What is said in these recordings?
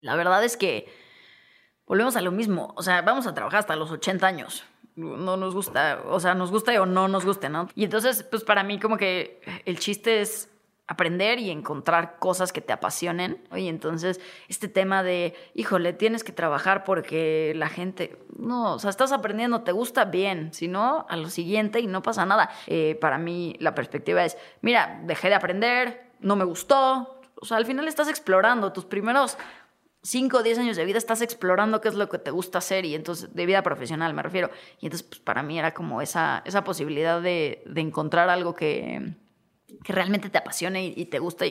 La verdad es que volvemos a lo mismo. O sea, vamos a trabajar hasta los 80 años. No nos gusta, o sea, nos gusta o no nos guste, ¿no? Y entonces, pues para mí como que el chiste es aprender y encontrar cosas que te apasionen. Y entonces este tema de, híjole, tienes que trabajar porque la gente, no, o sea, estás aprendiendo, te gusta bien, si no, a lo siguiente y no pasa nada. Eh, para mí la perspectiva es, mira, dejé de aprender, no me gustó. O sea, al final estás explorando tus primeros 5 o 10 años de vida estás explorando qué es lo que te gusta hacer y entonces, de vida profesional me refiero. Y entonces, pues para mí era como esa, esa posibilidad de, de encontrar algo que, que realmente te apasione y, y te guste.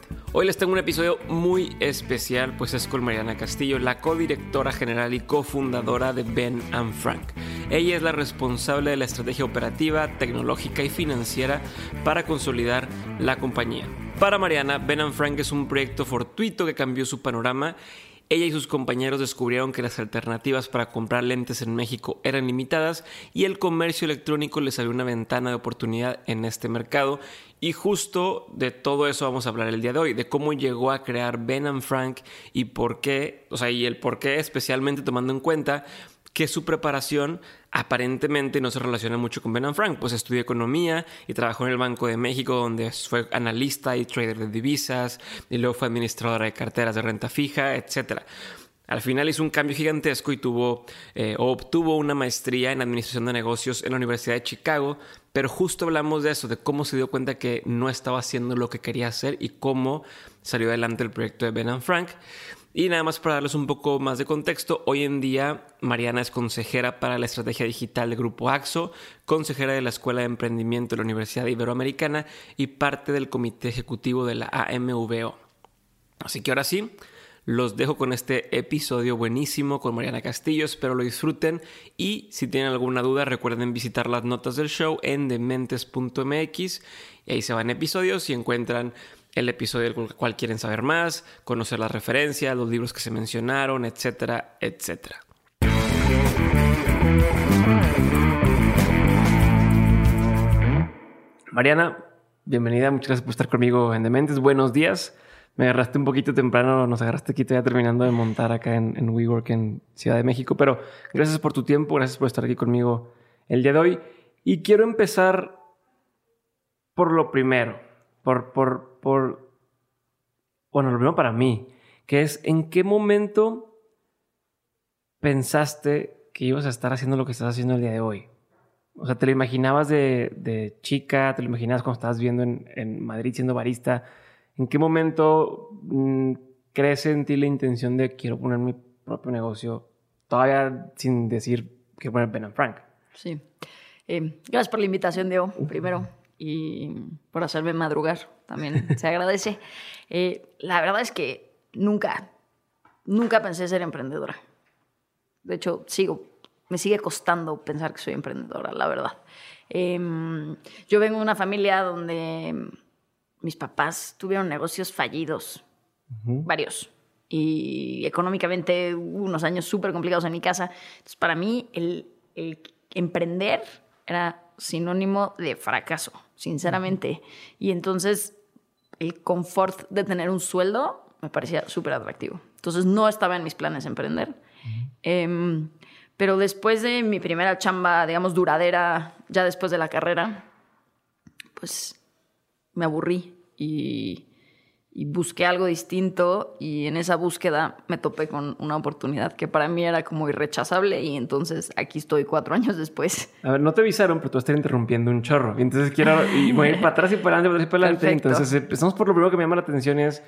Hoy les tengo un episodio muy especial, pues es con Mariana Castillo, la codirectora general y cofundadora de Ben and Frank. Ella es la responsable de la estrategia operativa, tecnológica y financiera para consolidar la compañía. Para Mariana, Ben and Frank es un proyecto fortuito que cambió su panorama ella y sus compañeros descubrieron que las alternativas para comprar lentes en México eran limitadas y el comercio electrónico les abrió una ventana de oportunidad en este mercado. Y justo de todo eso vamos a hablar el día de hoy, de cómo llegó a crear Ben and Frank y por qué, o sea, y el por qué especialmente tomando en cuenta que su preparación aparentemente no se relaciona mucho con Ben Frank, pues estudió economía y trabajó en el Banco de México donde fue analista y trader de divisas y luego fue administradora de carteras de renta fija, etc. Al final hizo un cambio gigantesco y tuvo eh, obtuvo una maestría en administración de negocios en la Universidad de Chicago, pero justo hablamos de eso, de cómo se dio cuenta que no estaba haciendo lo que quería hacer y cómo salió adelante el proyecto de Ben Frank. Y nada más para darles un poco más de contexto, hoy en día Mariana es consejera para la estrategia digital del Grupo AXO, consejera de la Escuela de Emprendimiento de la Universidad Iberoamericana y parte del comité ejecutivo de la AMVO. Así que ahora sí, los dejo con este episodio buenísimo con Mariana Castillo, espero lo disfruten y si tienen alguna duda recuerden visitar las notas del show en dementes.mx y ahí se van episodios y encuentran el episodio del cual quieren saber más, conocer las referencias, los libros que se mencionaron, etcétera, etcétera. Mariana, bienvenida, muchas gracias por estar conmigo en Dementes. Buenos días. Me agarraste un poquito temprano, nos agarraste aquí todavía terminando de montar acá en, en WeWork en Ciudad de México, pero gracias por tu tiempo, gracias por estar aquí conmigo el día de hoy. Y quiero empezar por lo primero, por, por, por, bueno, lo primero para mí, que es en qué momento pensaste que ibas a estar haciendo lo que estás haciendo el día de hoy. O sea, ¿te lo imaginabas de, chica? ¿Te lo imaginabas cuando estabas viviendo en, Madrid siendo barista? ¿En qué momento mm, crece en ti la intención de quiero poner mi propio negocio? Todavía sin decir que poner Ben Frank. Sí. Eh, gracias por la invitación, Diego, primero y por hacerme madrugar, también se agradece. Eh, la verdad es que nunca, nunca pensé ser emprendedora. De hecho, sigo, me sigue costando pensar que soy emprendedora, la verdad. Em, yo vengo de una familia donde mis papás tuvieron negocios fallidos, varios, y económicamente hubo unos años súper complicados en mi casa. Entonces, para mí, el, el emprender era sinónimo de fracaso, sinceramente. Y entonces el confort de tener un sueldo me parecía súper atractivo. Entonces no estaba en mis planes emprender. Em, pero después de mi primera chamba, digamos, duradera, ya después de la carrera, pues me aburrí y y busqué algo distinto y en esa búsqueda me topé con una oportunidad que para mí era como irrechazable y entonces aquí estoy cuatro años después. A ver, no te avisaron, pero tú estás interrumpiendo un chorro. Y entonces quiero y voy a ir para atrás y para adelante, para adelante. Entonces empezamos por lo primero que me llama la atención es,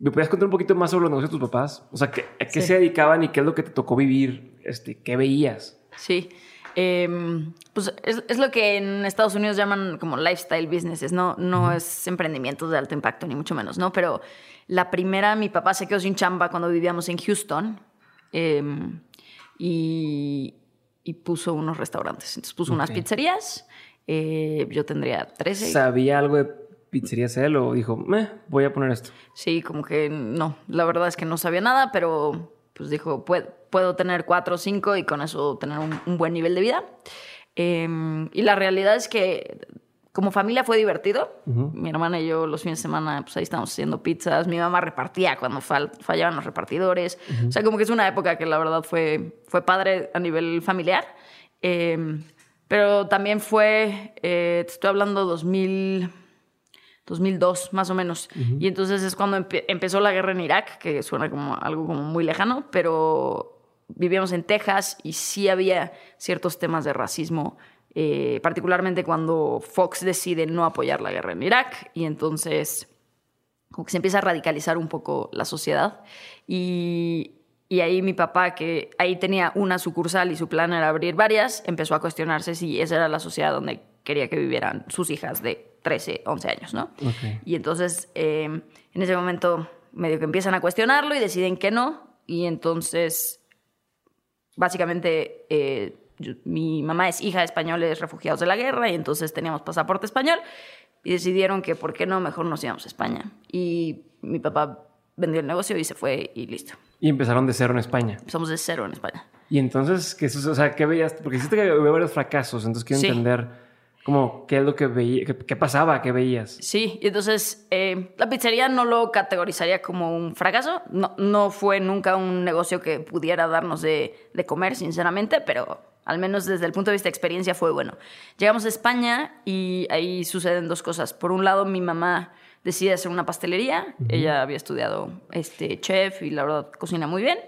¿me podías contar un poquito más sobre los negocios de tus papás? O sea, ¿a qué se dedicaban y qué es lo que te tocó vivir? Este, ¿Qué veías? Sí. Em, pues es, es, lo que en Estados Unidos llaman como lifestyle businesses, no, no es emprendimientos de alto impacto, ni mucho menos, ¿no? Pero la primera, mi papá se quedó sin chamba cuando vivíamos en Houston em, y, y, puso unos restaurantes. Entonces puso unas pizzerías, eh, yo tendría 13. ¿Sabía algo de pizzerías él o dijo, me voy a poner esto? Sí, como que no, la verdad es que no sabía nada, pero pues dijo, puedo, puedo tener cuatro o cinco y con eso tener un, buen nivel de vida. Em, y la realidad es que como familia fue divertido. Mi hermana y yo los fines de semana, pues ahí estábamos haciendo pizzas. Mi mamá repartía cuando fallaban los repartidores. O sea, como que es una época que la verdad fue, fue padre a nivel familiar. Em, pero también fue, eh, te estoy hablando 2000, 2002 más o menos. Y entonces es cuando empezó la guerra en Irak, que suena como algo como muy lejano, pero vivíamos en Texas y sí había ciertos temas de racismo, eh, particularmente cuando Fox decide no apoyar la guerra en Irak y entonces como que se empieza a radicalizar un poco la sociedad y, y ahí mi papá, que ahí tenía una sucursal y su plan era abrir varias, empezó a cuestionarse si esa era la sociedad donde quería que vivieran sus hijas de 13, 11 años, ¿no? Y entonces, em, en ese momento, medio que empiezan a cuestionarlo y deciden que no. Y entonces, básicamente, eh, mi mamá es hija de españoles refugiados de la guerra y entonces teníamos pasaporte español y decidieron que, ¿por qué no? Mejor nos íbamos a España. Y mi papá vendió el negocio y se fue y listo. Y empezaron de cero en España. Empezamos de cero en España. Y entonces, ¿qué, o sea, ¿qué veías? Porque hiciste que había varios fracasos, entonces quiero entender como, ¿qué es lo que veía? ¿Qué, pasaba? ¿Qué veías? Sí, y entonces eh, la pizzería no lo categorizaría como un fracaso. No, no fue nunca un negocio que pudiera darnos de, de, comer, sinceramente, pero al menos desde el punto de vista de experiencia fue bueno. Llegamos a España y ahí suceden dos cosas. Por un lado, mi mamá decide hacer una pastelería. Ella había estudiado este, chef y la verdad cocina muy bien.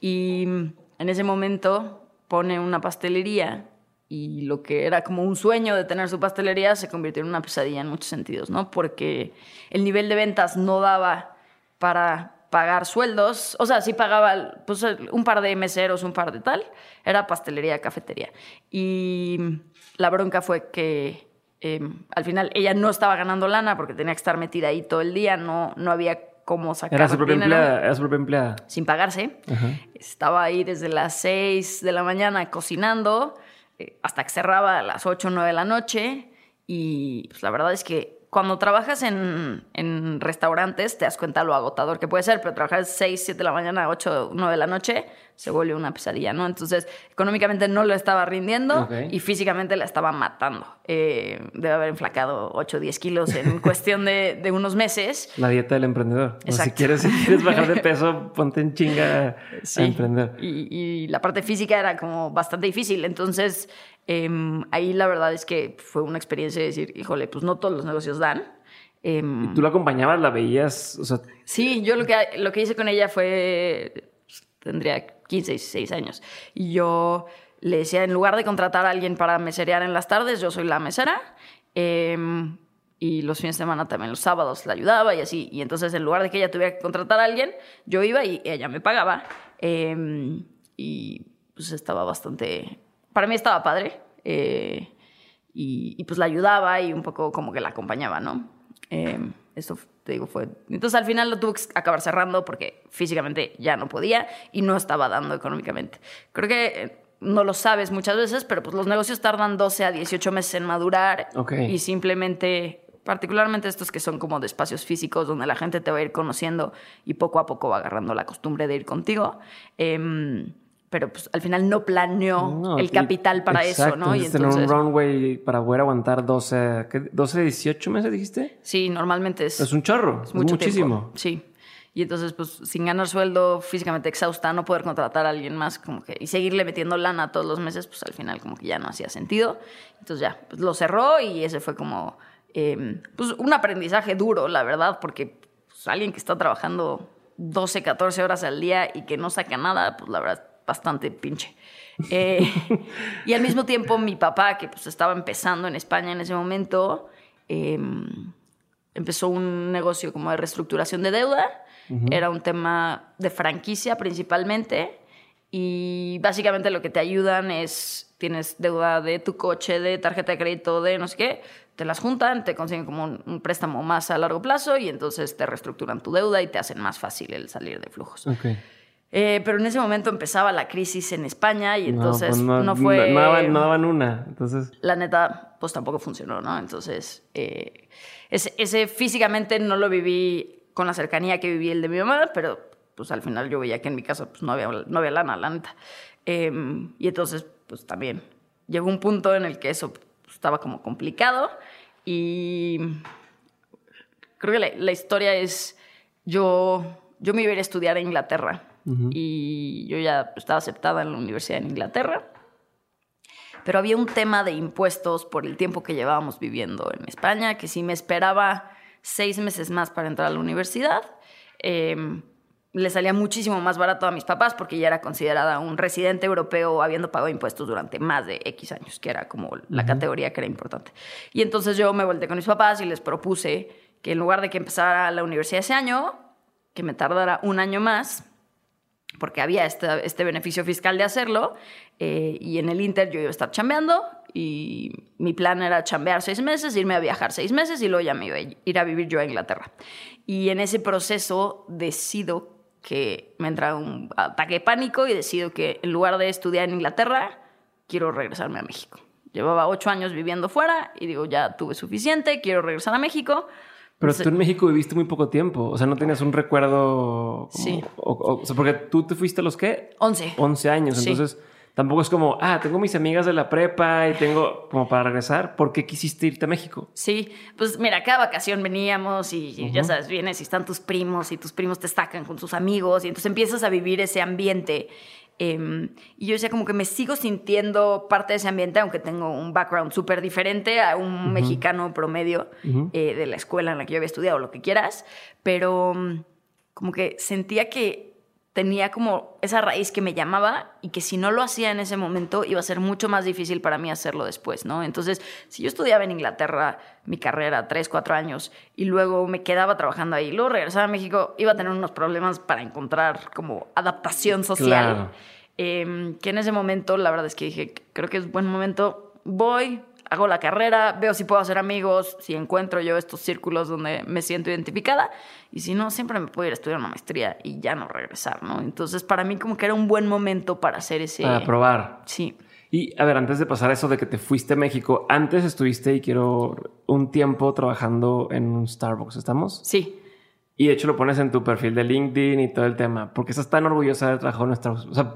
Y en ese momento pone una pastelería y lo que era como un sueño de tener su pastelería se convirtió en una pesadilla en muchos sentidos, ¿no? Porque el nivel de ventas no daba para pagar sueldos, o sea, sí pagaba pues, un par de meseros, un par de tal, era pastelería, cafetería. Y la bronca fue que em, al final ella no estaba ganando lana porque tenía que estar metida ahí todo el día, no, no había cómo sacar era su propia empleada, era su propia empleada. Sin pagarse. Estaba ahí desde las 6 de la mañana cocinando hasta que cerraba a las 8 o 9 de la noche. Y pues, la verdad es que cuando trabajas en, en, restaurantes te das cuenta lo agotador que puede ser, pero trabajar 6, 7 de la mañana, 8, 9 de la noche se vuelve una pesadilla, ¿no? Entonces, económicamente no lo estaba rindiendo y físicamente la estaba matando. Eh, debe haber enflacado 8 o 10 kilos en cuestión de, de, unos meses. La dieta del emprendedor. si, quieres, si quieres bajar de peso, ponte en chinga a emprender. Y, y, la parte física era como bastante difícil. Entonces, eh, ahí la verdad es que fue una experiencia de decir, híjole, pues no todos los negocios dan. Eh, ¿Y tú la acompañabas, la veías? O sea... Sí, yo lo que, lo que hice con ella fue, tendría 15, 16 años. Y yo le decía, en lugar de contratar a alguien para meserear en las tardes, yo soy la mesera. Em, y los fines de semana también, los sábados la ayudaba y así. Y entonces, en lugar de que ella tuviera que contratar a alguien, yo iba y ella me pagaba. Em, y pues estaba bastante. Para mí estaba padre. Eh, y, pues la ayudaba y un poco como que la acompañaba, ¿no? Eh, eso te digo fue... Entonces al final lo tuve que acabar cerrando porque físicamente ya no podía y no estaba dando económicamente. Creo que eh, no lo sabes muchas veces, pero pues los negocios tardan 12 a 18 meses en madurar y simplemente particularmente estos que son como de espacios físicos donde la gente te va a ir conociendo y poco a poco va agarrando la costumbre de ir contigo. Eh, pero pues al final no planeó el capital para eso, ¿no? Y entonces, tener un runway para poder aguantar 12, 12, 18 meses, dijiste? Sí, normalmente es... Es un chorro, es, muchísimo. Sí. Y entonces, pues, sin ganar sueldo, físicamente exhausta, no poder contratar a alguien más, como que, y seguirle metiendo lana todos los meses, pues al final como que ya no hacía sentido. Entonces ya, pues lo cerró y ese fue como, em, pues, un aprendizaje duro, la verdad, porque pues, alguien que está trabajando 12, 14 horas al día y que no saca nada, pues la verdad bastante pinche. Eh, y al mismo tiempo mi papá, que pues estaba empezando en España en ese momento, em, empezó un negocio como de reestructuración de deuda. Era un tema de franquicia principalmente. y básicamente lo que te ayudan es, tienes deuda de tu coche, de tarjeta de crédito, de no sé qué, te las juntan, te consiguen como un, un préstamo más a largo plazo y entonces te reestructuran tu deuda y te hacen más fácil el salir de flujos. Eh, pero en ese momento empezaba la crisis en España y entonces pues no, fue... No, daban, no daban una, entonces... La neta, pues tampoco funcionó, ¿no? Entonces, eh, ese, ese físicamente no lo viví con la cercanía que viví el de mi mamá, pero pues al final yo veía que en mi casa pues, no, había, no había lana, la neta. Em, y entonces, pues también llegó un punto en el que eso pues, estaba como complicado y creo que la, la historia es, yo, yo me iba a ir a estudiar a Inglaterra y yo ya estaba aceptada en la universidad en Inglaterra. Pero había un tema de impuestos por el tiempo que llevábamos viviendo en España, que si me esperaba seis meses más para entrar a la universidad, eh, le salía muchísimo más barato a mis papás porque ya era considerada un residente europeo habiendo pagado impuestos durante más de X años, que era como la categoría que era importante. Y entonces yo me volteé con mis papás y les propuse que en lugar de que empezara la universidad ese año, que me tardara un año más, porque había este, beneficio fiscal de hacerlo, eh, y en el Inter yo iba a estar chambeando, y mi plan era chambear seis meses, irme a viajar seis meses, y luego ya me iba a ir a vivir yo a Inglaterra. Y en ese proceso decido que me entra un ataque de pánico y decido que en lugar de estudiar en Inglaterra, quiero regresarme a México. Llevaba ocho años viviendo fuera y digo, ya tuve suficiente, quiero regresar a México. Pero tú en México viviste muy poco tiempo, o sea, no tenías un recuerdo... Como, Sí. O, o- o sea, porque tú te fuiste a los qué? 11. 11 años, Sí. entonces tampoco es como, ah, tengo mis amigas de la prepa y tengo como para regresar. ¿Por qué quisiste irte a México? Sí, pues mira, cada vacación veníamos y, y ya sabes, vienes y están tus primos y tus primos te sacan con sus amigos y entonces empiezas a vivir ese ambiente. Em, y yo decía como que me sigo sintiendo parte de ese ambiente, aunque tengo un background súper diferente a un mexicano promedio eh, de la escuela en la que yo había estudiado, lo que quieras, pero mm, como que sentía que tenía como esa raíz que me llamaba y que si no lo hacía en ese momento iba a ser mucho más difícil para mí hacerlo después, ¿no? Entonces, si yo estudiaba en Inglaterra mi carrera, tres, cuatro años, y luego me quedaba trabajando ahí, luego regresaba a México, iba a tener unos problemas para encontrar como adaptación social. Claro. Eh, que en ese momento, la verdad es que dije, creo que es buen momento, voy, hago la carrera, veo si puedo hacer amigos, si encuentro yo estos círculos donde me siento identificada, y si no, siempre me puedo ir a estudiar una maestría y ya no regresar, ¿no? Entonces, para mí como que era un buen momento para hacer ese... Para probar. Sí. Y a ver, antes de pasar a eso de que te fuiste a México, antes estuviste y quiero un tiempo trabajando en un Starbucks, ¿estamos? Sí. Y de hecho lo pones en tu perfil de LinkedIn y todo el tema, porque estás tan orgullosa de haber trabajado en Starbucks. O sea,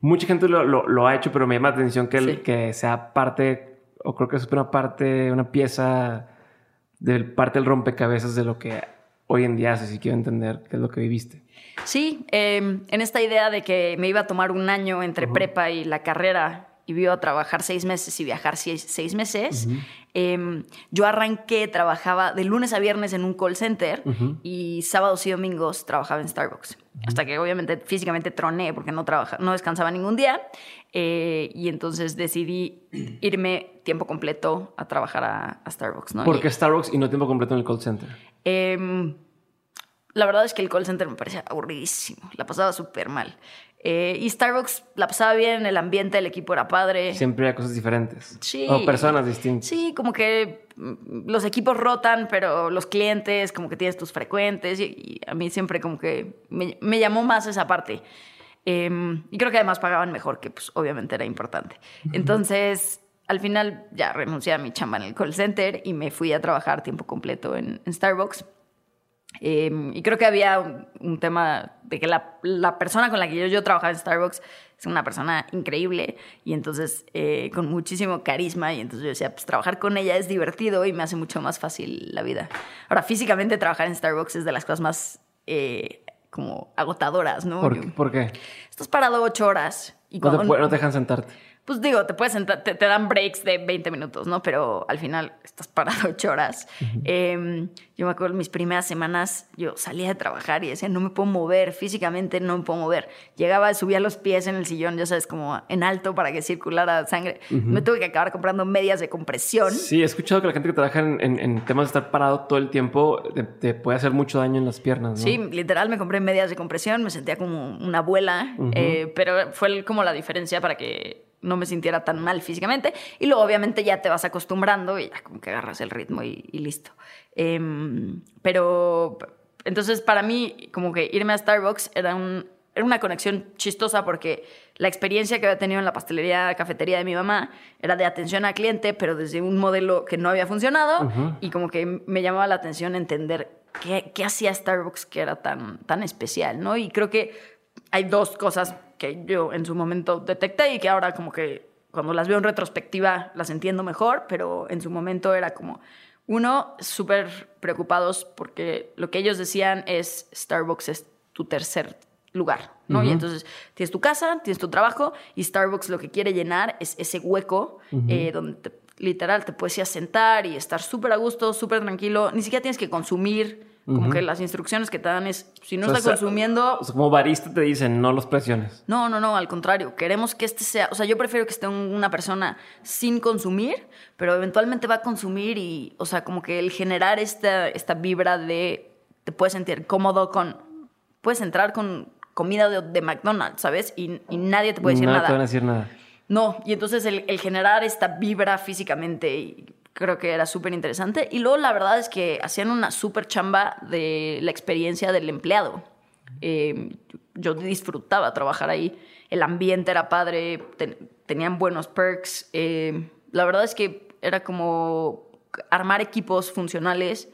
mucha gente lo, lo- lo ha hecho, pero me llama la atención que, el- Sí. que sea parte, o creo que es una parte, una pieza del parte del rompecabezas de lo que hoy en día haces y quiero entender qué es lo que viviste. Sí, eh, en esta idea de que me iba a tomar un año entre prepa y la carrera y iba a trabajar seis meses y viajar seis, seis meses, eh, yo arranqué, trabajaba de lunes a viernes en un call center y sábados y domingos trabajaba en Starbucks. Hasta que obviamente físicamente troné porque no, trabaja, no descansaba ningún día. Eh, y entonces decidí irme tiempo completo a trabajar a, a Starbucks. ¿no? ¿Por qué Starbucks y no tiempo completo en el call center? Em, la verdad es que el call center me parecía aburridísimo. La pasaba súper mal. Eh, y Starbucks la pasaba bien, el ambiente, el equipo era padre. Siempre hay cosas diferentes. Sí. O personas distintas. Sí, como que mm, los equipos rotan, pero los clientes, como que tienes tus frecuentes. Y, y a mí siempre como que me, me llamó más esa parte. Em, y creo que además pagaban mejor, que pues obviamente era importante. Entonces, al final ya renuncié a mi chamba en el call center y me fui a trabajar tiempo completo en, en Starbucks. Em, y creo que había un, un tema de que la, la persona con la que yo, yo trabajaba en Starbucks es una persona increíble y entonces eh, con muchísimo carisma y entonces yo decía, pues trabajar con ella es divertido y me hace mucho más fácil la vida. Ahora, físicamente trabajar en Starbucks es de las cosas más eh, como agotadoras, ¿no? ¿Por, qué- por qué? Estás parado ocho horas y No te, no te dejan sentarte. Pues digo, te puedes sentar, te, dan breaks de 20 minutos, ¿no? Pero al final estás parado 8 horas. Em, yo me acuerdo mis primeras semanas, yo salía de trabajar y decía, no me puedo mover, físicamente no me puedo mover. Llegaba, subía los pies en el sillón, ya sabes, como en alto para que circulara sangre. Me tuve que acabar comprando medias de compresión. Sí, he escuchado que la gente que trabaja en, temas de estar parado todo el tiempo te, puede hacer mucho daño en las piernas, ¿no? Sí, literal me compré medias de compresión, me sentía como una abuela, eh, pero fue como la diferencia para que no me sintiera tan mal físicamente. Y luego obviamente ya te vas acostumbrando y ya como que agarras el ritmo y, listo. Em, pero entonces para mí como que irme a Starbucks era, un, era una conexión chistosa porque la experiencia que había tenido en la pastelería, cafetería de mi mamá era de atención al cliente, pero desde un modelo que no había funcionado y como que me llamaba la atención entender qué, qué hacía Starbucks que era tan, tan especial, ¿no? Y creo que hay dos cosas que yo en su momento detecté y que ahora como que cuando las veo en retrospectiva las entiendo mejor, pero en su momento era como, uno, súper preocupados porque lo que ellos decían es Starbucks es tu tercer lugar, ¿no? Y entonces tienes tu casa, tienes tu trabajo y Starbucks lo que quiere llenar es ese hueco eh, donde literal te puedes ir a sentar y estar súper a gusto, súper tranquilo, ni siquiera tienes que consumir como que las instrucciones que te dan es, si no estás consumiendo... como barista te dicen, no los presiones. No, no, no, al contrario. Queremos que este sea... O sea, yo prefiero que esté una persona sin consumir, pero eventualmente va a consumir y, o sea, como que el generar esta, esta vibra de... Te puedes sentir cómodo con... Puedes entrar con comida de, McDonald's, ¿sabes? Y, nadie te puede decir nada. No te van a decir nada. No, y entonces el, el generar esta vibra físicamente y creo que era súper interesante. Y luego la verdad es que hacían una súper chamba de la experiencia del empleado. Eh, yo disfrutaba trabajar ahí. El ambiente era padre, tenían buenos perks. Eh, la verdad es que era como armar equipos funcionales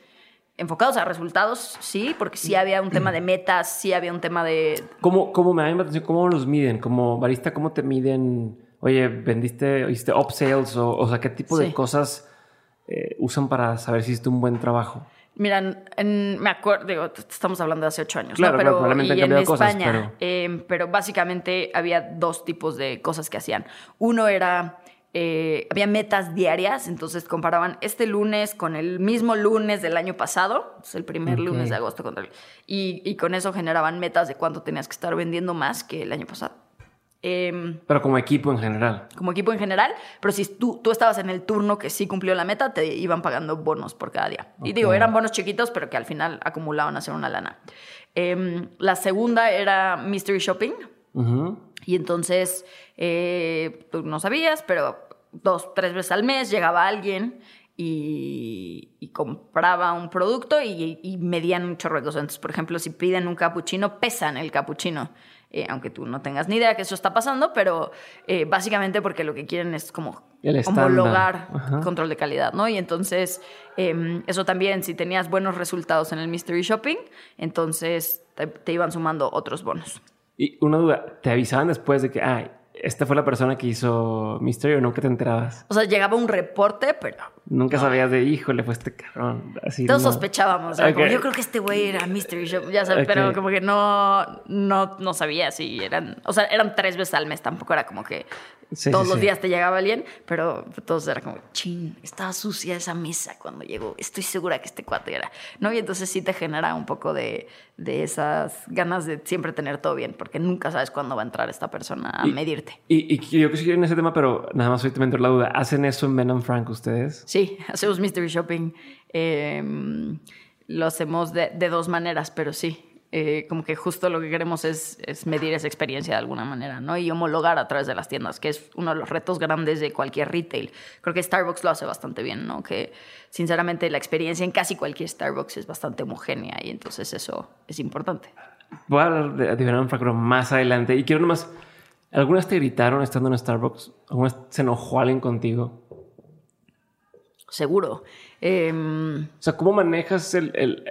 enfocados a resultados, sí, porque sí había un tema de metas, sí había un tema de... ¿Cómo, cómo me da atención? ¿Cómo los miden? Como barista, ¿cómo te miden? Oye, ¿vendiste, hiciste upsales? O, o sea, ¿qué tipo de cosas eh, usan para saber si hiciste un buen trabajo? Miran, me acuerdo, digo, estamos hablando de hace ocho años, claro, ¿no? Pero, han cambiado en España, em, pero... básicamente había dos tipos de cosas que hacían. Uno era, eh, había metas diarias, entonces comparaban este lunes con el mismo lunes del año pasado, el primer lunes de agosto, contra y, y con eso generaban metas de cuánto tenías que estar vendiendo más que el año pasado. Em, pero como equipo en general. Como equipo en general, pero si tú, tú estabas en el turno que sí cumplió la meta, te iban pagando bonos por cada día. Y digo, eran bonos chiquitos, pero que al final acumulaban a ser una lana. Em, la segunda era Mystery Shopping. Y entonces, eh, tú no sabías, pero dos, tres veces al mes llegaba alguien y, compraba un producto y, medían un chorro de cosas. Entonces, por ejemplo, si piden un capuchino, pesan el capuchino. Eh, aunque tú no tengas ni idea que eso está pasando, pero eh, básicamente porque lo que quieren es como homologar control de calidad, ¿no? Y entonces, em, eso también, si tenías buenos resultados en el Mystery Shopping, entonces te, te iban sumando otros bonos. Y una duda, ¿te avisaban después de que, ay, esta fue la persona que hizo Mystery o nunca te enterabas? O sea, llegaba un reporte, pero. Nunca sabías de, híjole, fue este cabrón. Así Todos sospechábamos. yo creo que este güey era Mystery Shop, ya sabes, pero como que no, no, no sabía si eran. O sea, eran tres veces al mes, tampoco era como que todos los días te llegaba alguien, pero todos era como, ching, estaba sucia esa mesa cuando llegó. Estoy segura que este cuate era. ¿No? Y entonces sí te genera un poco de, de esas ganas de siempre tener todo bien, porque nunca sabes cuándo va a entrar esta persona a medirte. Y, y, yo que sigo en ese tema, pero nada más hoy te meto la duda. ¿Hacen eso en Ben Frank ustedes? Sí, hacemos mystery shopping. Em, lo hacemos de, de dos maneras, pero sí. Eh, como que justo lo que queremos es, medir esa experiencia de alguna manera, ¿no? Y homologar a través de las tiendas, que es uno de los retos grandes de cualquier retail. Creo que Starbucks lo hace bastante bien, ¿no? Que sinceramente la experiencia en casi cualquier Starbucks es bastante homogénea y entonces eso es importante. Voy a hablar de diferente más adelante y quiero nomás, ¿algunas te gritaron estando en Starbucks? ¿Algunas se enojó alguien contigo? Seguro. Em, o sea, ¿cómo manejas el el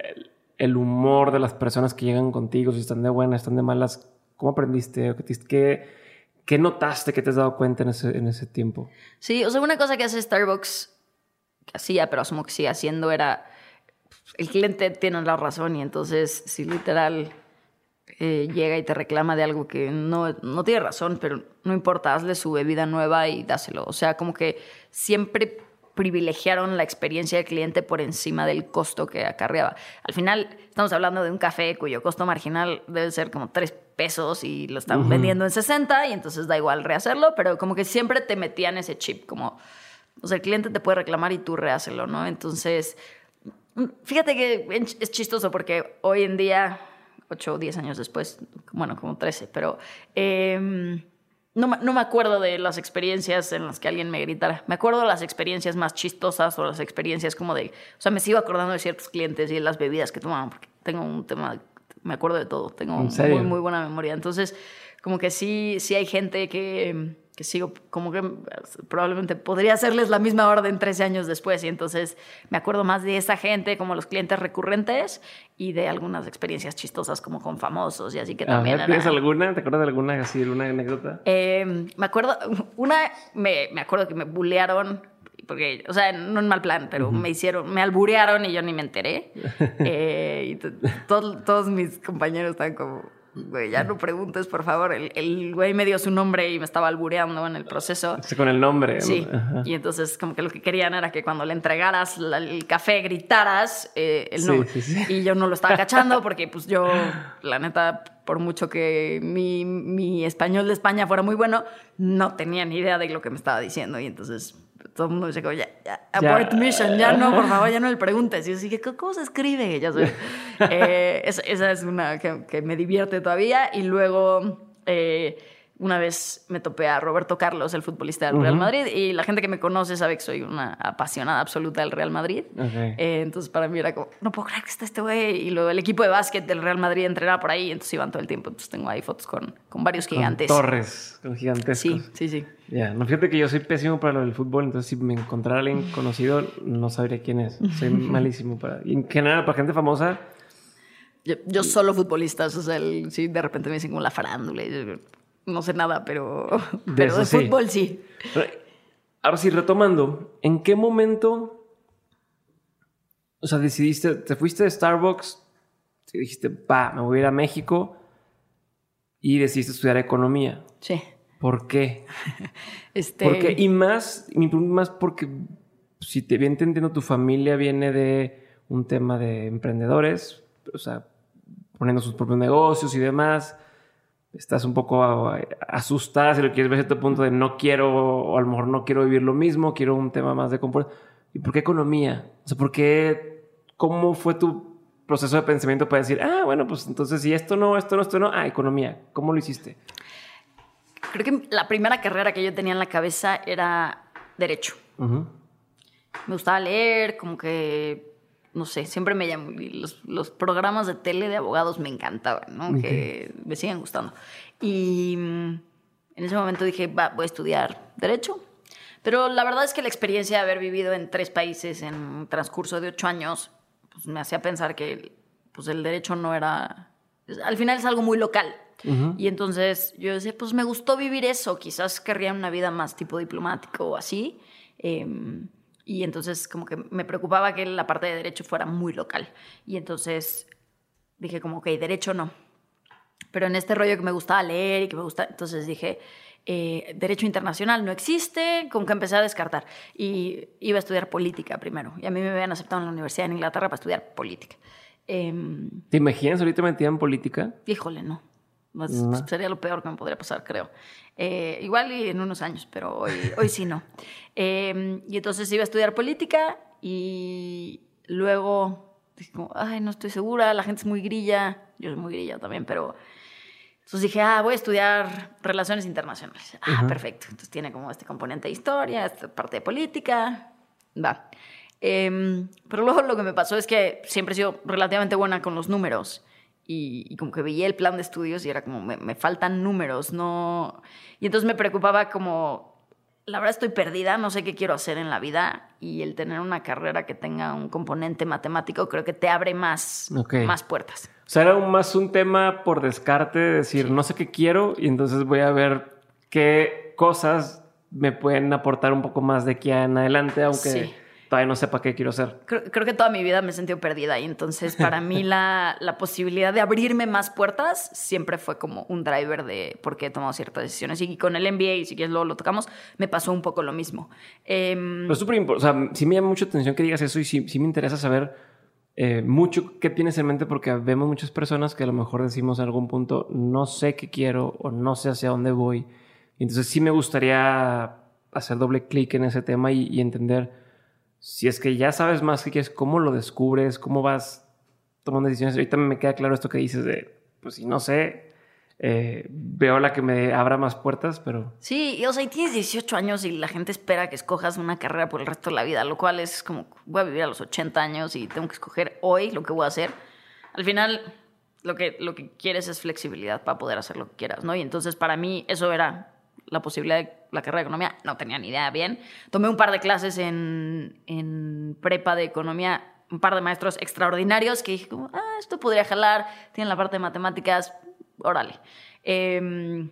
humor de las personas que llegan contigo, si están de buenas, están de malas, ¿cómo aprendiste? ¿Qué, qué notaste que te has dado cuenta en ese, en ese tiempo? Sí, o sea, una cosa que hace Starbucks, que hacía, pero asumo que sigue haciendo, era el cliente tiene la razón y entonces si literal eh, llega y te reclama de algo que no, no tiene razón, pero no importa, hazle su bebida nueva y dáselo. O sea, como que siempre privilegiaron la experiencia del cliente por encima del costo que acarreaba. Al final, estamos hablando de un café cuyo costo marginal debe ser como tres pesos y lo están vendiendo en 60 y entonces da igual rehacerlo, pero como que siempre te metían ese chip, como, o sea, el cliente te puede reclamar y tú rehacelo, ¿no? Entonces, fíjate que es chistoso porque hoy en día 8 o 10 años después, bueno, como 13, pero em, no, no, me acuerdo de las experiencias en las que alguien me gritara. Me acuerdo de las experiencias más chistosas o las experiencias como de, o sea, me sigo acordando de ciertos clientes y de las bebidas que tomaban, porque tengo un tema, me acuerdo de todo, tengo muy, muy buena memoria. Entonces, como que sí, sí hay gente que que sigo, como que probablemente podría hacerles la misma orden 13 años después. Y entonces me acuerdo más de esa gente, como los clientes recurrentes, y de algunas experiencias chistosas, como con famosos y así que también. ¿Tienes alguna? ¿Te acuerdas de alguna así, alguna anécdota? Em, me acuerdo, una, me, me acuerdo que me bullearon porque, o sea, no en mal plan, pero me hicieron, me alburearon y yo ni me enteré. eh, y todos mis compañeros estaban como, güey, ya no preguntes, por favor. El, güey me dio su nombre y me estaba albureando en el proceso. Sí, con el nombre. Sí. Y entonces, como que lo que querían era que cuando le entregaras el café gritaras eh, el nombre. Y yo no lo estaba cachando porque, pues yo, la neta, por mucho que mi, mi español de España fuera muy bueno, no tenía ni idea de lo que me estaba diciendo. Y entonces todo el mundo dice como, ya, ya, abort mission, ya no, por favor, ya no le preguntes. Y yo dije, ¿cómo se escribe? Ya eh, esa, es una que, que, me divierte todavía. Y luego... Eh, una vez me topé a Roberto Carlos, el futbolista del Real Madrid, y la gente que me conoce sabe que soy una apasionada absoluta del Real Madrid. Eh, entonces para mí era como, no puedo creer que está este güey. Y luego el equipo de básquet del Real Madrid entrenaba por ahí, entonces iban todo el tiempo. Entonces tengo ahí fotos con, con varios gigantes. torres, con gigantes. Sí, sí, sí. Ya, no fíjate que yo soy pésimo para lo del fútbol, entonces si me encontrara alguien conocido, no sabría quién es. Soy malísimo para. Y en general, para gente famosa. Yo, solo futbolistas, o sea, sí, de repente me dicen como la farándula. Y no sé nada, pero de, pero de fútbol sí. Ahora sí, retomando, ¿en qué momento, o sea, decidiste, te fuiste de Starbucks, te dijiste, pa, me voy a ir a México y decidiste estudiar economía? Sí. ¿Por qué? este... Porque, y más, mi pregunta más porque, si te bien entendiendo, tu familia viene de un tema de emprendedores, o sea, poniendo sus propios negocios y demás estás un poco asustada si lo quieres ver a este punto de no quiero, o a lo mejor no quiero vivir lo mismo, quiero un tema más de confort. ¿Y por qué economía? O sea, ¿por qué, cómo fue tu proceso de pensamiento para decir, ah, bueno, pues entonces si esto no, esto no, esto no, ah, economía, ¿cómo lo hiciste? Creo que la primera carrera que yo tenía en la cabeza era derecho. Me gustaba leer, como que no sé, siempre me llamó, los, los, programas de tele de abogados me encantaban, ¿no? Que me siguen gustando. Y mm, en ese momento dije, va, voy a estudiar Derecho. Pero la verdad es que la experiencia de haber vivido en tres países en un transcurso de ocho años, pues me hacía pensar que pues, el derecho no era... Al final es algo muy local. Y entonces yo decía, pues me gustó vivir eso, quizás querría una vida más tipo diplomático o así. Eh, y entonces como que me preocupaba que la parte de derecho fuera muy local. Y entonces dije como, ok, derecho no. Pero en este rollo que me gustaba leer y que me gusta, entonces dije, eh, derecho internacional no existe, como que empecé a descartar. Y iba a estudiar política primero. Y a mí me habían aceptado en la Universidad de Inglaterra para estudiar política. Em, ¿Te imaginas ahorita metida en política? Híjole, no. Sería lo peor que me podría pasar, creo. Eh, igual y en unos años, pero hoy, hoy sí no. Em, y entonces iba a estudiar política y luego dije como, ay, no estoy segura, la gente es muy grilla. Yo soy muy grilla también, pero... Entonces dije, ah, voy a estudiar relaciones internacionales. Ah, perfecto. Entonces tiene como este componente de historia, esta parte de política. Va. Em, pero luego lo que me pasó es que siempre he sido relativamente buena con los números y, como que veía el plan de estudios y era como, me, faltan números, no... Y entonces me preocupaba como, la verdad estoy perdida, no sé qué quiero hacer en la vida y el tener una carrera que tenga un componente matemático creo que te abre más, más puertas. O sea, era más un tema por descarte, de decir, no sé qué quiero y entonces voy a ver qué cosas me pueden aportar un poco más de aquí en adelante, aunque... todavía no sepa qué quiero hacer. Creo, creo que toda mi vida me he sentido perdida y entonces para mí la, la posibilidad de abrirme más puertas siempre fue como un driver de por qué he tomado ciertas decisiones. Y con el MBA, y si quieres luego lo tocamos, me pasó un poco lo mismo. Em, Pero es súper importante, o sea, sí me llama mucha atención que digas eso y sí, sí me interesa saber eh, mucho qué tienes en mente porque vemos muchas personas que a lo mejor decimos en algún punto, no sé qué quiero o no sé hacia dónde voy. Y entonces sí me gustaría hacer doble clic en ese tema y, y entender si es que ya sabes más qué quieres, cómo lo descubres, cómo vas tomando decisiones. Ahorita me queda claro esto que dices de, pues si no sé, eh, veo la que me abra más puertas, pero... Sí, y, o sea, y tienes 18 años y la gente espera que escojas una carrera por el resto de la vida, lo cual es como, voy a vivir a los 80 años y tengo que escoger hoy lo que voy a hacer. Al final, lo que, lo que quieres es flexibilidad para poder hacer lo que quieras, ¿no? Y entonces para mí eso era la posibilidad de la carrera de economía. No tenía ni idea bien. Tomé un par de clases en, en prepa de economía, un par de maestros extraordinarios que dije como, ah, esto podría jalar, tienen la parte de matemáticas, órale. Eh,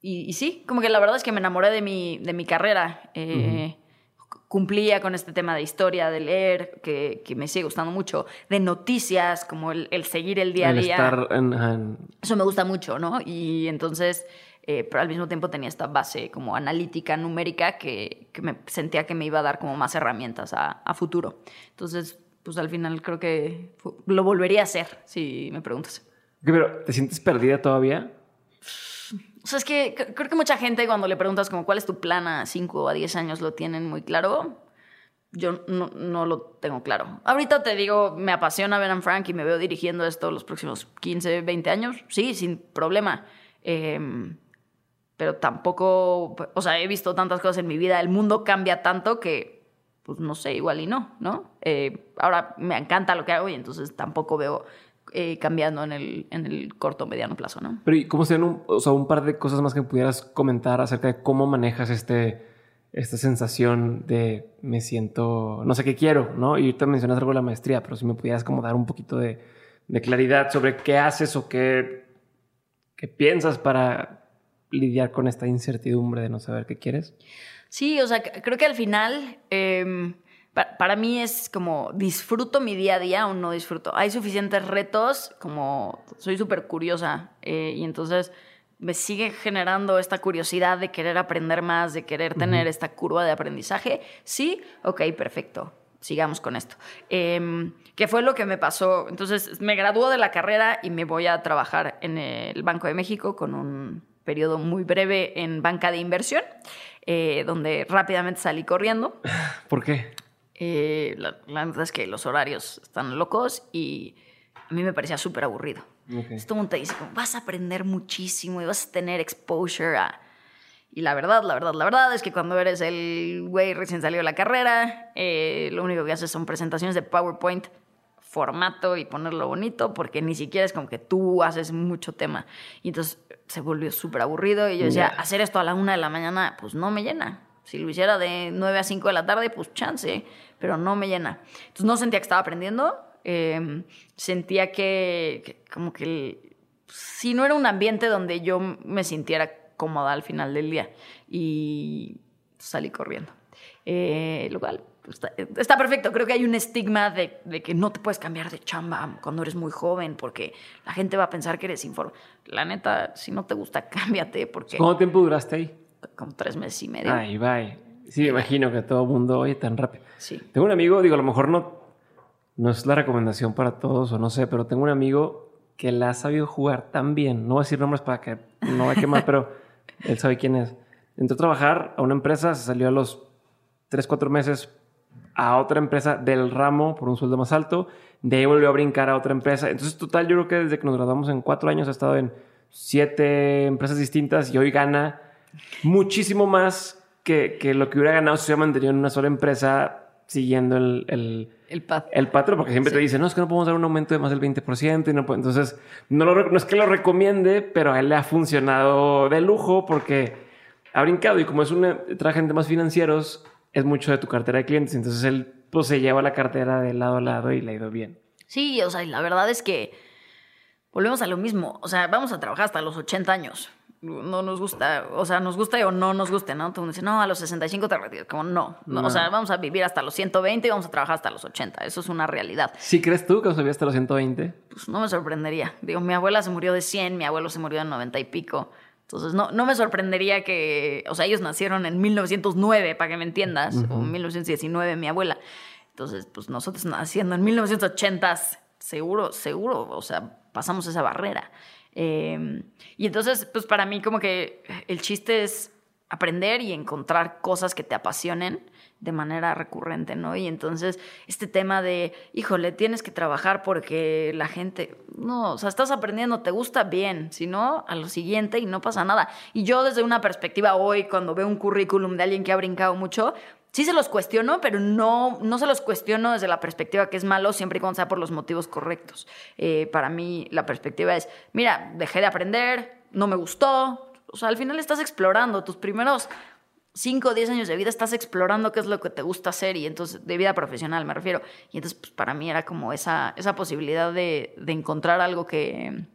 y, y, sí, como que la verdad es que me enamoré de mi, de mi carrera. Eh, uh -huh. Cumplía con este tema de historia, de leer, que, que, me sigue gustando mucho, de noticias, como el, el seguir el día a día. Estar en, en... Eso me gusta mucho, ¿no? Y entonces, eh, pero al mismo tiempo tenía esta base como analítica, numérica, que, que, me sentía que me iba a dar como más herramientas a, a futuro. Entonces, pues al final creo que lo volvería a hacer, si me preguntas. Pero, ¿te sientes perdida todavía? O sea, es que creo que mucha gente cuando le preguntas como cuál es tu plan a 5 o a 10 años lo tienen muy claro. Yo no, no, lo tengo claro. Ahorita te digo, me apasiona ver a Frank y me veo dirigiendo esto los próximos 15, 20 años. Sí, sin problema. Eh, pero tampoco, o sea, he visto tantas cosas en mi vida. El mundo cambia tanto que, pues no sé, igual y no, ¿no? Eh, ahora me encanta lo que hago y entonces tampoco veo eh, cambiando en el, en el corto o mediano plazo, ¿no? Pero ¿y cómo serían un, o sea, un par de cosas más que pudieras comentar acerca de cómo manejas este, esta sensación de me siento, no sé qué quiero, ¿no? Y ahorita mencionas algo de la maestría, pero si me pudieras como dar un poquito de, de claridad sobre qué haces o qué, qué piensas para lidiar con esta incertidumbre de no saber qué quieres. Sí, o sea, creo que al final... Eh, para mí es como disfruto mi día a día o no disfruto. Hay suficientes retos, como soy súper curiosa eh, y entonces me sigue generando esta curiosidad de querer aprender más, de querer tener uh -huh. esta curva de aprendizaje. Sí, ok, perfecto. Sigamos con esto. Eh, ¿Qué fue lo que me pasó? Entonces me graduó de la carrera y me voy a trabajar en el Banco de México con un periodo muy breve en banca de inversión, eh, donde rápidamente salí corriendo. ¿Por qué? Eh, la, la, verdad es que los horarios están locos y a mí me parecía súper aburrido. Okay. Todo el mundo te dice, como, vas a aprender muchísimo y vas a tener exposure a... Y la verdad, la verdad, la verdad es que cuando eres el güey recién salido de la carrera, eh, lo único que haces son presentaciones de PowerPoint, formato y ponerlo bonito, porque ni siquiera es como que tú haces mucho tema. Y entonces se volvió súper aburrido y yo decía, yeah. hacer esto a la una de la mañana, pues no me llena. Si lo hiciera de 9 a 5 de la tarde, pues chance, pero no me llena. Entonces no sentía que estaba aprendiendo, eh, sentía que, que, como que si no era un ambiente donde yo me sintiera cómoda al final del día y salí corriendo. Eh, lo cual está, está, perfecto, creo que hay un estigma de, de, que no te puedes cambiar de chamba cuando eres muy joven porque la gente va a pensar que eres informe. La neta, si no te gusta, cámbiate porque... ¿Cuánto tiempo duraste ahí? como tres meses y medio. Ay, bye. Sí, me imagino que todo el mundo oye tan rápido. Sí. Tengo un amigo, digo, a lo mejor no, no es la recomendación para todos o no sé, pero tengo un amigo que la ha sabido jugar tan bien. No voy a decir nombres para que no vaya a quemar, pero él sabe quién es. Entró a trabajar a una empresa, se salió a los tres, cuatro meses a otra empresa del ramo por un sueldo más alto. De ahí volvió a brincar a otra empresa. Entonces, total, yo creo que desde que nos graduamos en cuatro años ha estado en siete empresas distintas y hoy gana muchísimo más que, que, lo que hubiera ganado si se hubiera mantenido en una sola empresa siguiendo el, el, el, pat el patrón, porque siempre sí. te dicen, no, es que no podemos dar un aumento de más del 20%. Y no. Entonces, no, lo, no es que lo recomiende, pero a él le ha funcionado de lujo porque ha brincado y como es un traje de temas financieros, es mucho de tu cartera de clientes. Entonces, él pues, se lleva la cartera de lado a lado y le ha ido bien. Sí, o sea, la verdad es que volvemos a lo mismo. O sea, vamos a trabajar hasta los 80 años no nos gusta, o sea, nos gusta o no nos guste, ¿no? Todo el mundo dice, no, a los 65 te retiras. Como no, no, No. O sea, vamos a vivir hasta los 120 y vamos a trabajar hasta los 80. Eso es una realidad. ¿Sí crees tú que os hasta los 120? Pues no me sorprendería. Digo, mi abuela se murió de 100, mi abuelo se murió de 90 y pico. Entonces, no, no me sorprendería que, o sea, ellos nacieron en 1909, para que me entiendas, o 1919, mi abuela. Entonces, pues nosotros naciendo en 1980, seguro, seguro, o sea, pasamos esa barrera. Eh, y entonces, pues para mí como que el chiste es aprender y encontrar cosas que te apasionen de manera recurrente, ¿no? Y entonces este tema de, híjole, tienes que trabajar porque la gente, no, o sea, estás aprendiendo, te gusta bien, si no, a lo siguiente y no pasa nada. Y yo desde una perspectiva hoy, cuando veo un currículum de alguien que ha brincado mucho, sí se los cuestiono, pero no, no se los cuestiono desde la perspectiva que es malo, siempre y cuando sea por los motivos correctos. Eh, para mí la perspectiva es, mira, dejé de aprender, no me gustó, o sea, al final estás explorando tus primeros 5 o 10 años de vida, estás explorando qué es lo que te gusta hacer y entonces, de vida profesional me refiero. Y entonces, pues para mí era como esa, esa posibilidad de, de encontrar algo que,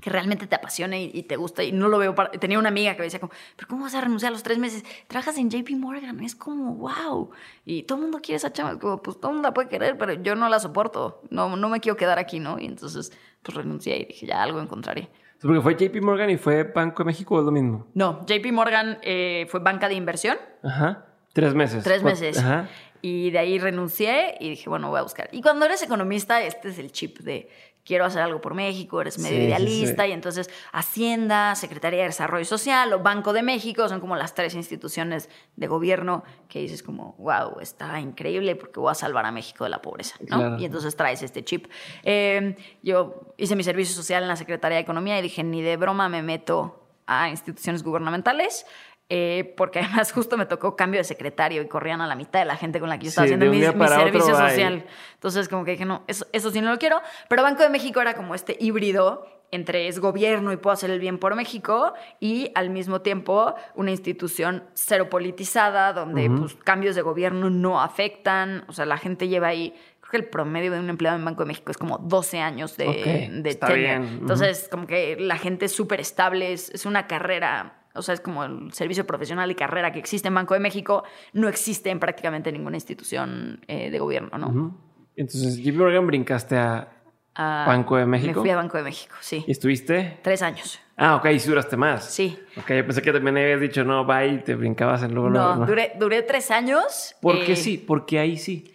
que realmente te apasione y, te gusta. Y no lo veo para... tenía una amiga que me decía como pero cómo vas a renunciar a los tres meses trabajas en JP Morgan es como wow y todo el mundo quiere esa chama como pues todo el mundo la puede querer pero yo no la soporto. No no me quiero quedar aquí no y entonces pues renuncié y dije ya algo encontraré porque fue JP Morgan y fue Banco de México o es lo mismo. No JP Morgan eh, fue banca de inversión. Ajá tres meses. Tres meses. ajá. y de ahí renuncié y dije bueno voy a buscar y cuando eres economista este es el chip de quiero hacer algo por México, eres medio sí, idealista, sí, sí. y entonces Hacienda, Secretaría de Desarrollo Social o Banco de México son como las tres instituciones de gobierno que dices como, wow, está increíble porque voy a salvar a México de la pobreza, ¿no? Claro. Y entonces traes este chip. Eh, yo hice mi servicio social en la Secretaría de Economía y dije, ni de broma me meto a instituciones gubernamentales. Eh, porque además justo me tocó cambio de secretario y corrían a la mitad de la gente con la que yo estaba sí, haciendo mi, mi servicio social. Entonces, como que dije, no, eso, eso sí no lo quiero. Pero Banco de México era como este híbrido entre es gobierno y puedo hacer el bien por México y al mismo tiempo una institución cero politizada donde uh -huh. pues, cambios de gobierno no afectan. O sea, la gente lleva ahí creo que el promedio de un empleado en Banco de México es como 12 años de, okay, de. Entonces, como que la gente es súper estable, es, es, una carrera, o sea, es como el servicio profesional y carrera que existe en Banco de México, no existe en prácticamente ninguna institución eh, de gobierno, ¿no? Uh -huh. Entonces, JP Morgan brincaste a a Banco de México. Me fui a Banco de México, sí. ¿Y estuviste? Tres años. Ah, ok, y duraste más. Sí. Ok, yo pensé que también habías dicho no, bye, y te brincabas en luego. No, no. Duré, duré tres años. ¿Por eh, qué sí? Porque ahí sí.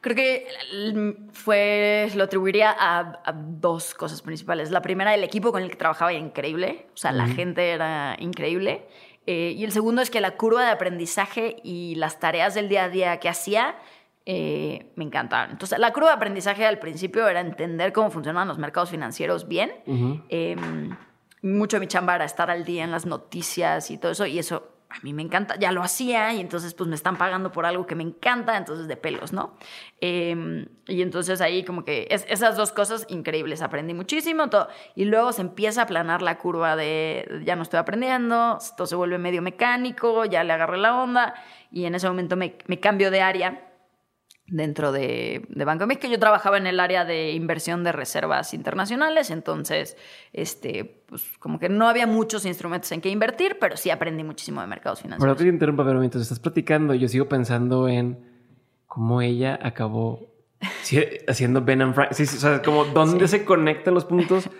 Creo que fue, lo atribuiría a, a, dos cosas principales. La primera, el equipo con el que trabajaba era increíble, o sea, uh -huh. la gente era increíble. Eh, y el segundo es que la curva de aprendizaje y las tareas del día a día que hacía eh, me encantaban. Entonces, la curva de aprendizaje al principio era entender cómo funcionan los mercados financieros bien. Uh -huh. eh, mucho de mi chamba era estar al día en las noticias y todo eso, y eso a mí me encanta, ya lo hacía y entonces pues me están pagando por algo que me encanta, entonces de pelos, ¿no? Eh, y entonces ahí como que es, esas dos cosas increíbles, aprendí muchísimo todo, y luego se empieza a aplanar la curva de ya no estoy aprendiendo, esto se vuelve medio mecánico, ya le agarré la onda y en ese momento me, me cambio de área dentro de, de, Banco de México. Yo trabajaba en el área de inversión de reservas internacionales, entonces, este, pues como que no había muchos instrumentos en que invertir, pero sí aprendí muchísimo de mercados financieros. Pero te interrumpa, pero mientras estás platicando, yo sigo pensando en cómo ella acabó haciendo Ben and Frank. Sí, sí, o sea, como dónde sí. se conectan los puntos.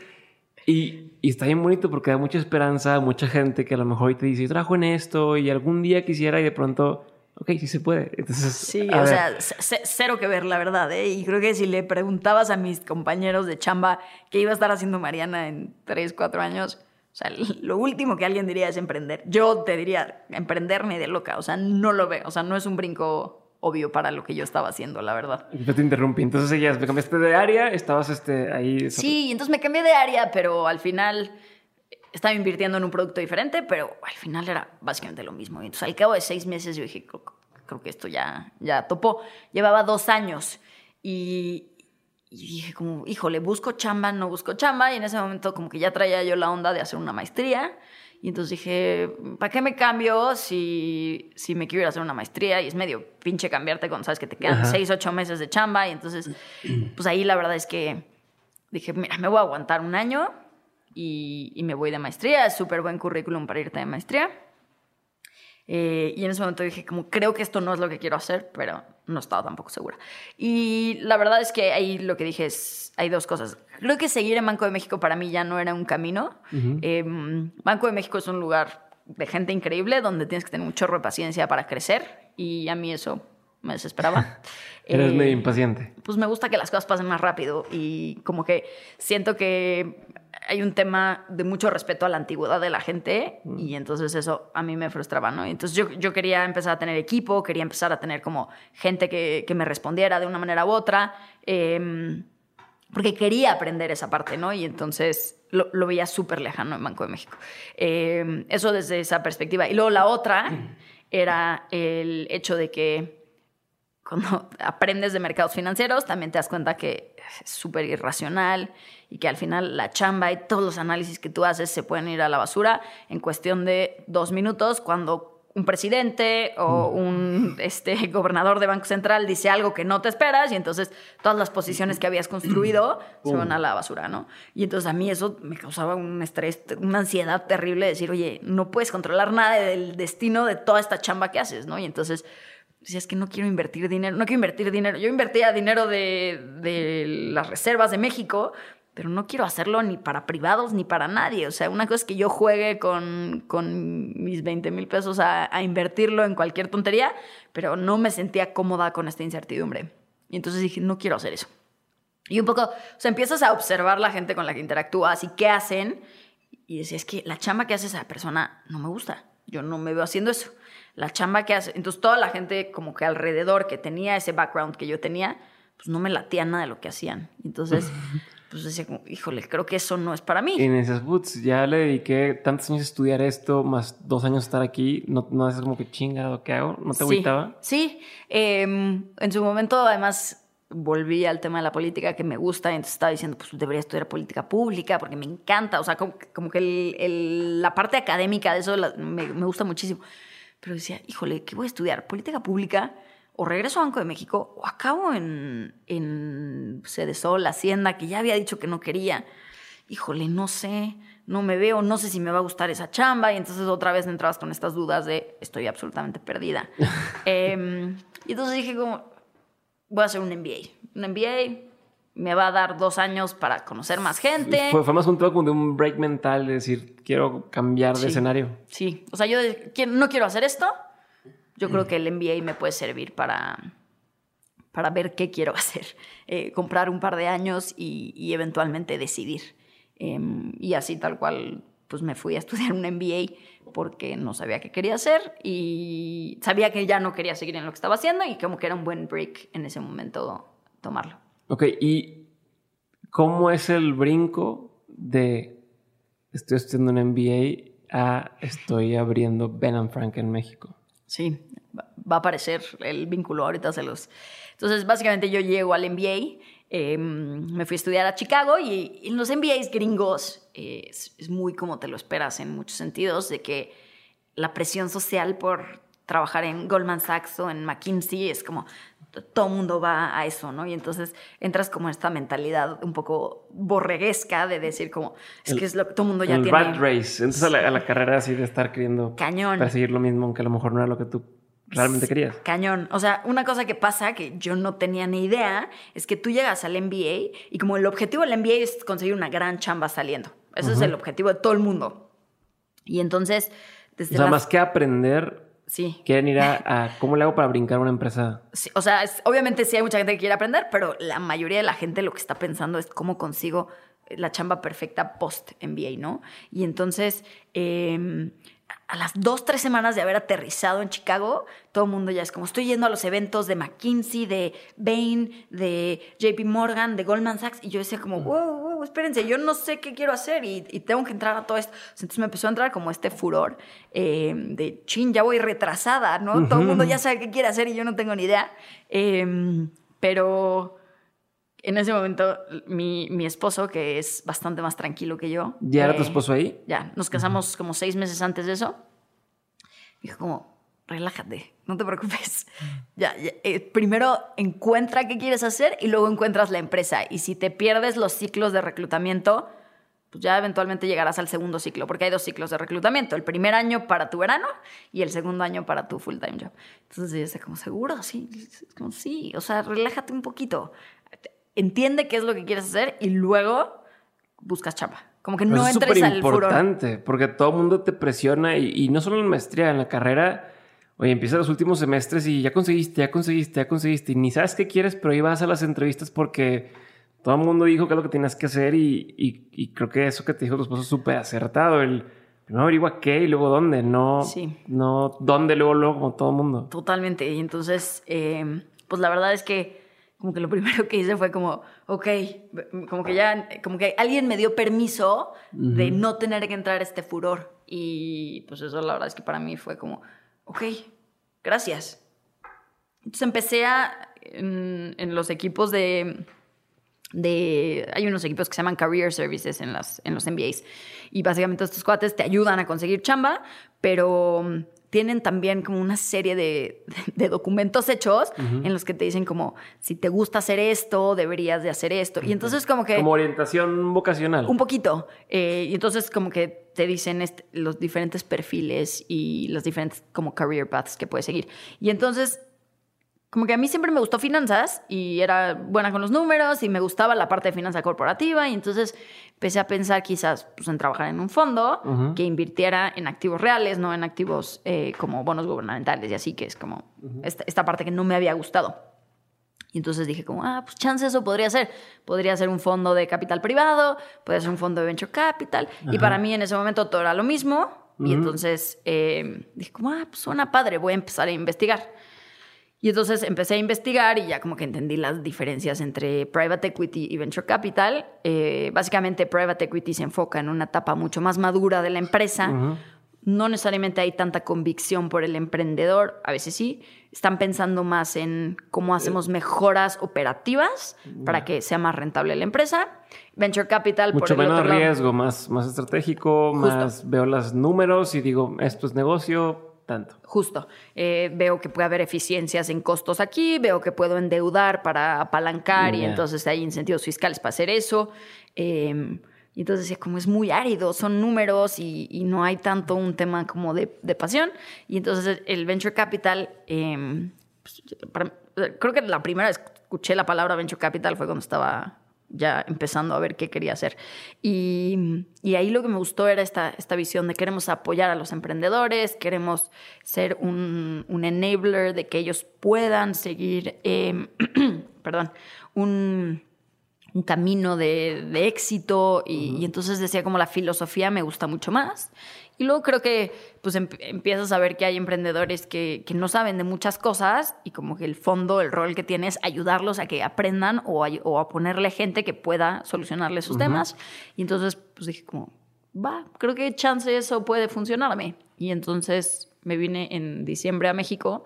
Y, y, está bien bonito porque da mucha esperanza a mucha gente que a lo mejor te dice, yo trabajo en esto y algún día quisiera y de pronto ok, sí se puede. Entonces, sí, o ver. sea, cero que ver, la verdad. ¿eh? Y creo que si le preguntabas a mis compañeros de chamba qué iba a estar haciendo Mariana en 3, 4 años, o sea, lo último que alguien diría es emprender. Yo te diría, emprender ni de loca. O sea, no lo veo. O sea, no es un brinco obvio para lo que yo estaba haciendo, la verdad. Yo te interrumpí. Entonces, ella, me cambiaste de área, estabas este, ahí. Sí, entonces me cambié de área, pero al final estaba invirtiendo en un producto diferente, pero al final era básicamente lo mismo. Y entonces al cabo de seis meses yo dije, creo, creo que esto ya, ya topó. Llevaba dos años y, y, dije como, híjole, busco chamba, no busco chamba. Y en ese momento como que ya traía yo la onda de hacer una maestría. Y entonces dije, ¿para qué me cambio si, si me quiero ir a hacer una maestría? Y es medio pinche cambiarte cuando sabes que te quedan Ajá. seis, ocho meses de chamba. Y entonces, pues ahí la verdad es que dije, mira, me voy a aguantar un año y, y me voy de maestría. Es súper buen currículum para irte de maestría. Eh, y en ese momento dije, como creo que esto no es lo que quiero hacer, pero no estaba tampoco segura. Y la verdad es que ahí lo que dije es, hay dos cosas. Creo que seguir en Banco de México para mí ya no era un camino. Em, Banco de México es un lugar de gente increíble donde tienes que tener un chorro de paciencia para crecer y a mí eso me desesperaba. Eres medio impaciente. Pues me gusta que las cosas pasen más rápido y como que siento que hay un tema de mucho respeto a la antigüedad de la gente mm. y entonces eso a mí me frustraba, ¿no? Entonces yo, yo quería empezar a tener equipo, quería empezar a tener como gente que, que me respondiera de una manera u otra, eh, porque quería aprender esa parte, ¿no? Y entonces lo, lo veía súper lejano en Banco de México. Eh, eso desde esa perspectiva. Y luego la otra era el hecho de que cuando aprendes de mercados financieros también te das cuenta que es súper irracional y que al final la chamba y todos los análisis que tú haces se pueden ir a la basura en cuestión de dos minutos cuando un presidente o mm. un este, gobernador de Banco Central dice algo que no te esperas y entonces todas las posiciones que habías construido se van a la basura, ¿no? Y entonces a mí eso me causaba un estrés, una ansiedad terrible de decir, oye, no puedes controlar nada del destino de toda esta chamba que haces, ¿no? Y entonces decía, es que no quiero invertir dinero, no quiero invertir dinero. Yo invertía dinero de, de las reservas de México pero no quiero hacerlo ni para privados ni para nadie. O sea, una cosa es que yo juegue con, con mis 20 mil pesos a, a, invertirlo en cualquier tontería, pero no me sentía cómoda con esta incertidumbre. Y entonces dije, no quiero hacer eso. Y un poco, o sea, empiezas a observar la gente con la que interactúas y qué hacen. Y decía, es que la chamba que hace esa persona no me gusta. Yo no me veo haciendo eso. La chamba que hace. Entonces, toda la gente como que alrededor que tenía ese background que yo tenía, pues no me latía nada de lo que hacían. Entonces. pues decía como, híjole, creo que eso no es para mí. Y en esas boots ya le dediqué tantos años a estudiar esto, más dos años estar aquí, no, no es como que chingado, ¿qué hago? ¿No te sí, Sí, eh, en su momento además volví al tema de la política que me gusta y entonces estaba diciendo, pues debería estudiar política pública porque me encanta, o sea, como, como que el, el, la parte académica de eso la, me, me gusta muchísimo. Pero decía, híjole, ¿qué voy a estudiar? ¿Política pública? o regreso a Banco de México o acabo en, en Sol, Hacienda, que ya había dicho que no quería. Híjole, no sé, no me veo, no sé si me va a gustar esa chamba. Y entonces otra vez entrabas con estas dudas de estoy absolutamente perdida. eh, y entonces dije como, voy a hacer un MBA. Un MBA me va a dar dos años para conocer más gente. Fue, fue más un como de un break mental, de decir, quiero cambiar de escenario. Sí, o sea, yo no quiero hacer esto, yo creo que el MBA me puede servir para, para ver qué quiero hacer, eh, comprar un par de años y, y eventualmente decidir. Eh, y así tal cual, pues me fui a estudiar un MBA porque no sabía qué quería hacer y sabía que ya no quería seguir en lo que estaba haciendo y como que era un buen break en ese momento tomarlo. Ok, ¿y cómo es el brinco de estoy estudiando un MBA a estoy abriendo Ben Frank en México? Sí, va a aparecer el vínculo, ahorita se los... Entonces, básicamente yo llego al MBA, eh, me fui a estudiar a Chicago y en los MBAs gringos eh, es, muy como te lo esperas en muchos sentidos, de que la presión social por trabajar en Goldman Sachs o en McKinsey es como todo el mundo va a eso, ¿no? Y entonces entras como en esta mentalidad un poco borreguesca de decir como, es que es lo que todo el mundo ya el tiene. Rat race, entonces a la, a la, carrera así de estar queriendo Cañón. perseguir lo mismo, aunque a lo mejor no era lo que tú realmente querías. Cañón. O sea, una cosa que pasa que yo no tenía ni idea es que tú llegas al MBA y como el objetivo del MBA es conseguir una gran chamba saliendo. Ese uh -huh. es el objetivo de todo el mundo. Y entonces... Desde o sea, las... más que aprender, Sí. Quieren ir a, a, ¿Cómo le hago para brincar una empresa? Sí, o sea, es, obviamente sí hay mucha gente que quiere aprender, pero la mayoría de la gente lo que está pensando es cómo consigo la chamba perfecta post MBA, ¿no? Y entonces, eh, a las dos, tres semanas de haber aterrizado en Chicago, todo el mundo ya es como, estoy yendo a los eventos de McKinsey, de Bain, de JP Morgan, de Goldman Sachs, y yo decía como, wow, wow, espérense, yo no sé qué quiero hacer y, y tengo que entrar a todo esto. Entonces me empezó a entrar como este furor eh, de, chin, ya voy retrasada, ¿no? Uh -huh. Todo el mundo ya sabe qué quiere hacer y yo no tengo ni idea. Eh, pero en ese momento, mi, mi, esposo, que es bastante más tranquilo que yo. ¿Ya era tu esposo ahí? Ya, nos casamos como seis meses antes de eso. Dijo como, relájate, no te preocupes. Ya, ya eh, primero encuentra qué quieres hacer y luego encuentras la empresa. Y si te pierdes los ciclos de reclutamiento, pues ya eventualmente llegarás al segundo ciclo, porque hay dos ciclos de reclutamiento, el primer año para tu verano y el segundo año para tu full time job. Entonces yo decía como, seguro, sí, como sí, o sea, relájate un poquito, entiende qué es lo que quieres hacer y luego buscas chamba. Como que no entres al furor. Es importante, porque todo el mundo te presiona y, y no solo en la maestría, en la carrera Oye, empieza los últimos semestres y ya conseguiste, ya conseguiste, ya conseguiste. Y ni sabes qué quieres, pero ahí vas a las entrevistas porque todo el mundo dijo que es lo que tienes que hacer y, creo que eso que te dijo tu esposo es súper acertado. El primero averigua qué y luego dónde, no, no dónde, luego, luego, como todo el mundo. Totalmente. Y entonces, eh, pues la verdad es que como que lo primero que hice fue como, ok, como que ya, como que alguien me dio permiso de no tener que entrar a este furor. Y pues eso la verdad es que para mí fue como, ok, gracias. Entonces empecé a, en, los equipos de, de, hay unos equipos que se llaman Career Services en, las, en los MBAs. Y básicamente estos cuates te ayudan a conseguir chamba, pero tienen también como una serie de, documentos hechos en los que te dicen como, si te gusta hacer esto, deberías de hacer esto. Y entonces como que... Como orientación vocacional. Un poquito. Eh, y entonces como que te dicen los diferentes perfiles y los diferentes como career paths que puedes seguir. Y entonces como que a mí siempre me gustó finanzas y era buena con los números y me gustaba la parte de finanza corporativa y entonces empecé a pensar quizás pues, en trabajar en un fondo que invirtiera en activos reales, no en activos eh, como bonos gubernamentales y así, que es como esta, parte que no me había gustado. Y entonces dije como, ah, pues chance eso podría ser. Podría ser un fondo de capital privado, puede ser un fondo de venture capital. Y para mí en ese momento todo era lo mismo. Y entonces eh, dije como, ah, pues suena padre, voy a empezar a investigar. Y entonces empecé a investigar y ya como que entendí las diferencias entre private equity y venture capital. Eh, básicamente private equity se enfoca en una etapa mucho más madura de la empresa. No necesariamente hay tanta convicción por el emprendedor, a veces sí. Están pensando más en cómo hacemos mejoras operativas para que sea más rentable la empresa. Venture capital mucho por el menos riesgo, más, más estratégico, más veo los números y digo, esto es negocio, Justo. Eh, veo que puede haber eficiencias en costos aquí, veo que puedo endeudar para apalancar y entonces hay incentivos fiscales para hacer eso. Em, y entonces como es muy árido, son números y, no hay tanto un tema como de, pasión. Y entonces el venture capital, em, pues, creo que la primera vez que escuché la palabra venture capital fue cuando estaba ya empezando a ver qué quería hacer. Y, ahí lo que me gustó era esta, esta visión de queremos apoyar a los emprendedores, queremos ser un, enabler de que ellos puedan seguir, em, perdón, un, camino de, éxito. Y, y, entonces decía como la filosofía me gusta mucho más. Y luego creo que pues empiezas a ver que hay emprendedores que, no saben de muchas cosas y como que el fondo, el rol que tiene es ayudarlos a que aprendan o a, ponerle gente que pueda solucionarle sus temas. Y entonces pues dije como, va, creo que chance eso puede funcionarme. Y entonces me vine en diciembre a México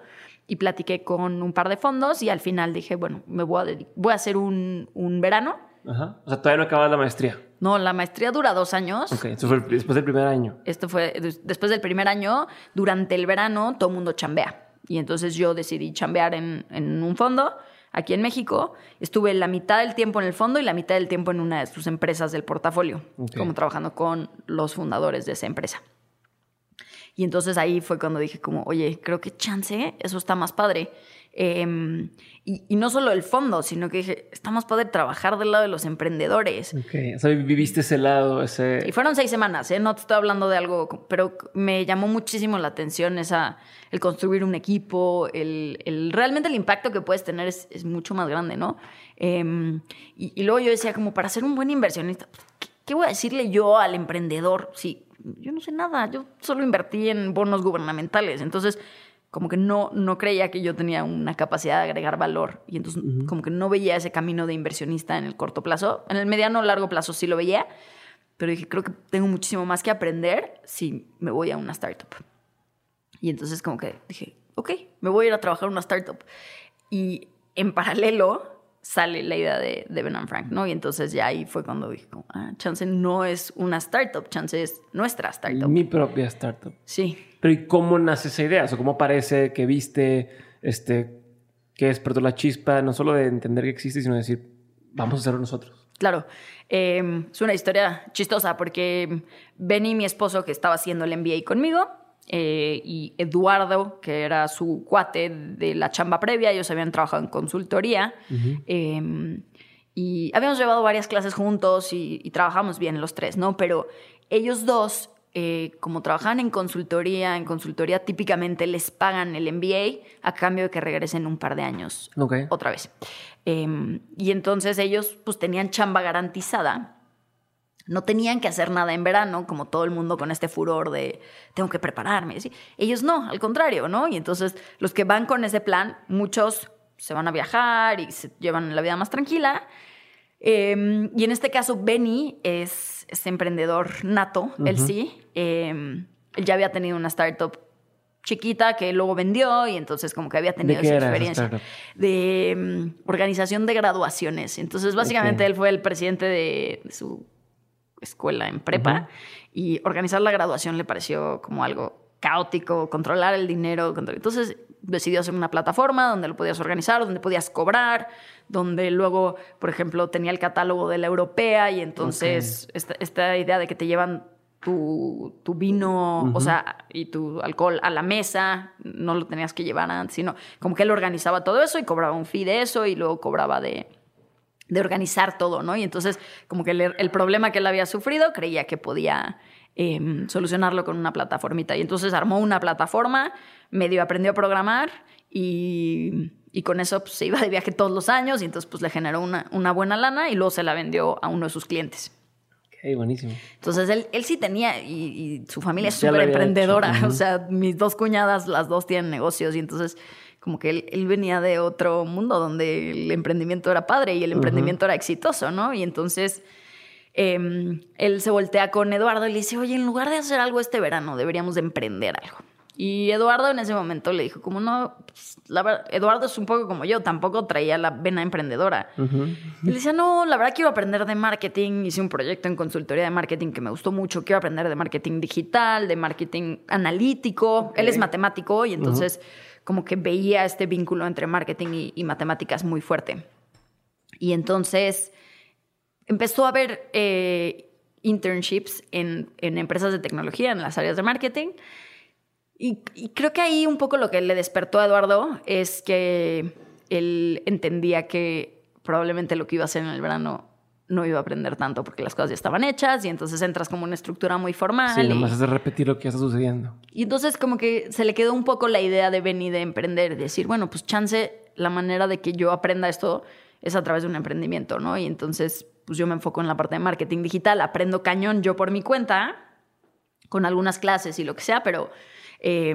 y platiqué con un par de fondos y al final dije, bueno, me voy a, voy a hacer un, un verano Ajá. O sea, todavía no acabas la maestría. No, la maestría dura dos años. Ok, esto fue después del primer año. Esto fue después del primer año. Durante el verano, todo el mundo chambea. Y entonces yo decidí chambear en, en, un fondo aquí en México. Estuve la mitad del tiempo en el fondo y la mitad del tiempo en una de sus empresas del portafolio, como trabajando con los fundadores de esa empresa. Y entonces ahí fue cuando dije como, oye, creo que chance, eso está más padre. Em, y, no solo el fondo, sino que dije, está más padre trabajar del lado de los emprendedores. Ok, o sea, viviste ese lado, ese... Y fueron seis semanas, ¿eh? No te estoy hablando de algo, pero me llamó muchísimo la atención esa, el construir un equipo, el, el realmente el impacto que puedes tener es, es mucho más grande, ¿no? Y, y, luego yo decía, como para ser un buen inversionista, ¿qué, ¿qué voy a decirle yo al emprendedor? Sí, yo no sé nada, yo solo invertí en bonos gubernamentales, entonces como que no, no creía que yo tenía una capacidad de agregar valor y entonces como que no veía ese camino de inversionista en el corto plazo, en el mediano o largo plazo sí lo veía, pero dije, creo que tengo muchísimo más que aprender si me voy a una startup. Y entonces como que dije, ok, me voy a ir a trabajar en una startup. Y en paralelo sale la idea de, de Ben Frank, ¿no? Y entonces ya ahí fue cuando dije, ah, Chance no es una startup, Chance es nuestra startup. Mi propia startup. Sí. Pero ¿y cómo nace esa idea? O sea, ¿cómo parece que viste, este, que despertó la chispa, no solo de entender que existe, sino de decir, vamos a hacerlo nosotros? Claro, eh, es una historia chistosa porque Benny, mi esposo, que estaba haciendo el MBA conmigo, eh, y Eduardo, que era su cuate de la chamba previa, ellos habían trabajado en consultoría. eh, y habíamos llevado varias clases juntos y, y trabajamos bien los tres, ¿no? Pero ellos dos, eh, como trabajaban en consultoría, en consultoría típicamente les pagan el MBA a cambio de que regresen un par de años Ok. otra vez. Eh, y entonces ellos pues tenían chamba garantizada. No tenían que hacer nada en verano, como todo el mundo con este furor de tengo que prepararme. ¿sí? Ellos no, al contrario, ¿no? Y entonces los que van con ese plan, muchos se van a viajar y se llevan la vida más tranquila. Eh, y en este caso, Benny es, es emprendedor nato, él sí. Eh, él ya había tenido una startup chiquita que luego vendió y entonces como que había tenido esa experiencia de mm, organización de graduaciones. Entonces, básicamente él fue el presidente de, de su escuela en prepa y organizar la graduación le pareció como algo caótico, controlar el dinero. control- Entonces decidió hacer una plataforma donde lo podías organizar, donde podías cobrar, donde luego, por ejemplo, tenía el catálogo de la europea y entonces esta, esta idea de que te llevan tu, tu vino, o sea, y tu alcohol a la mesa, no lo tenías que llevar antes, sino como que él organizaba todo eso y cobraba un fee de eso y luego cobraba de, de organizar todo, ¿no? Y entonces, como que el, el problema que él había sufrido, creía que podía em, solucionarlo con una plataformita. Y entonces armó una plataforma, medio aprendió a programar y, y con eso pues, se iba de viaje todos los años y entonces pues le generó una, una buena lana y luego se la vendió a uno de sus clientes. Ok, buenísimo. Entonces él, él sí tenía, y, y su familia es súper emprendedora, hecho, ujú. o sea, mis dos cuñadas, las dos tienen negocios y entonces como que él, él venía de otro mundo donde el emprendimiento era padre y el emprendimiento era exitoso, ¿no? Y entonces eh, él se voltea con Eduardo y le dice, oye, en lugar de hacer algo este verano, deberíamos de emprender algo. Y Eduardo en ese momento le dijo, como no, pues, la verdad, Eduardo es un poco como yo, tampoco traía la vena emprendedora. Y le decía, no, la verdad quiero aprender de marketing. Hice un proyecto en consultoría de marketing que me gustó mucho. Quiero aprender de marketing digital, de marketing analítico. Él es matemático y entonces como que veía este vínculo entre marketing y, y matemáticas muy fuerte. Y entonces empezó a ver eh, internships en, en empresas de tecnología, en las áreas de marketing. Y, y creo que ahí un poco lo que le despertó a Eduardo es que él entendía que probablemente lo que iba a hacer en el verano no iba a aprender tanto porque las cosas ya estaban hechas y entonces entras como una estructura muy formal. Sí, y- nomás es de repetir lo que ya está sucediendo. y entonces como que se le quedó un poco la idea de venir de emprender, de decir, bueno, pues chance, la manera de que yo aprenda esto es a través de un emprendimiento, ¿no? Y entonces, pues yo me enfoco en la parte de marketing digital, aprendo cañón yo por mi cuenta, con algunas clases y lo que sea, pero eh,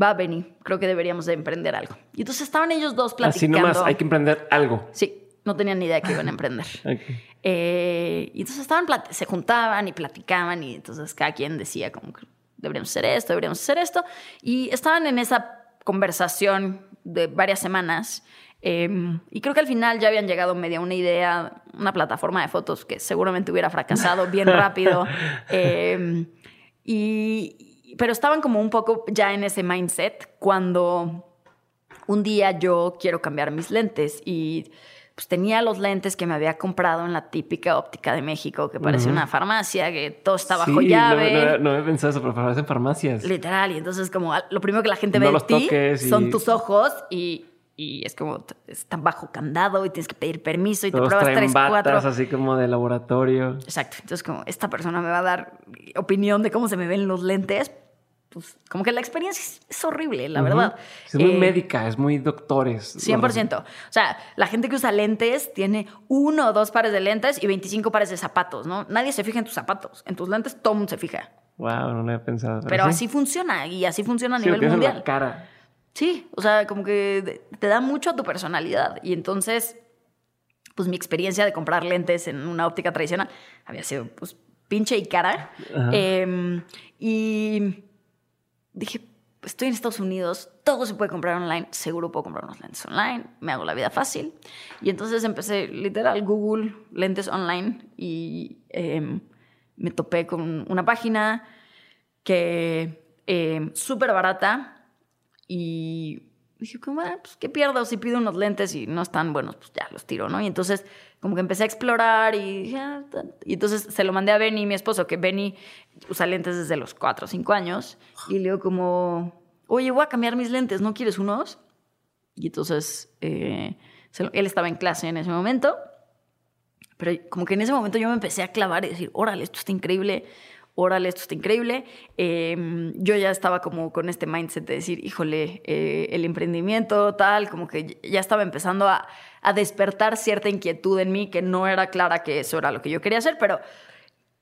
va, Benny, creo que deberíamos de emprender algo. Y entonces estaban ellos dos Así platicando. nomás, hay que emprender algo. Sí, no tenían ni idea que iban a emprender. Ok. Eh, y entonces estaban, se juntaban y platicaban y entonces cada quien decía como que deberíamos hacer esto, deberíamos hacer esto. Y estaban en esa conversación de varias semanas. Eh, y creo que al final ya habían llegado medio a una idea, una plataforma de fotos que seguramente hubiera fracasado bien rápido. Eh, y, pero estaban como un poco ya en ese mindset cuando un día yo quiero cambiar mis lentes y pues tenía los lentes que me había comprado en la típica óptica de México, que parece una farmacia, que todo está bajo Sí, llave. No, no, no había pensado eso, pero para en farmacias. Literal, y entonces como al- lo primero que la gente No ve de ti toques y- son tus ojos y, y es como están bajo candado y tienes que pedir permiso y te pruebas tres, batas cuatro. así como de laboratorio. Exacto. Entonces, como esta persona me va a dar opinión de cómo se me ven los lentes, pues como que la experiencia es, horrible, la verdad. Es muy Eh, médica, es muy doctores. 100%. O sea, la gente que usa lentes tiene uno o dos pares de lentes y 25 pares de zapatos, ¿no? Nadie se fija en tus zapatos. En tus lentes todo mundo se fija. Wow, no lo había pensado. Pero sí. así funciona y así funciona a Sí, nivel mundial. la cara. Sí, o sea, como que te da mucho a tu personalidad. Y entonces, pues mi experiencia de comprar lentes en una óptica tradicional había sido, pues, pinche y cara. Eh, y dije, estoy en Estados Unidos, todo se puede comprar online, seguro puedo comprar unos lentes online, me hago la vida fácil. Y entonces empecé, literal, Google, lentes online, y eh, me topé con una página que eh, súper barata y dije, ah, pues, ¿qué pierdo si pido unos lentes y no están buenos? Pues ya los tiro, ¿no? Y entonces, como que empecé a explorar y, ah, y entonces se lo mandé a Benny, mi esposo, que Benny usa lentes desde los 4 o 5 años. Y le digo como, oye, voy a cambiar mis lentes, ¿no quieres unos? Y entonces, eh, él estaba en clase en ese momento. Pero como que en ese momento yo me empecé a clavar y decir, órale, esto está increíble órale, esto está increíble. Em, yo ya estaba como con este mindset de decir, híjole, eh, el emprendimiento, tal, como que ya estaba empezando a, despertar cierta inquietud en mí que no era clara que eso era lo que yo quería hacer, pero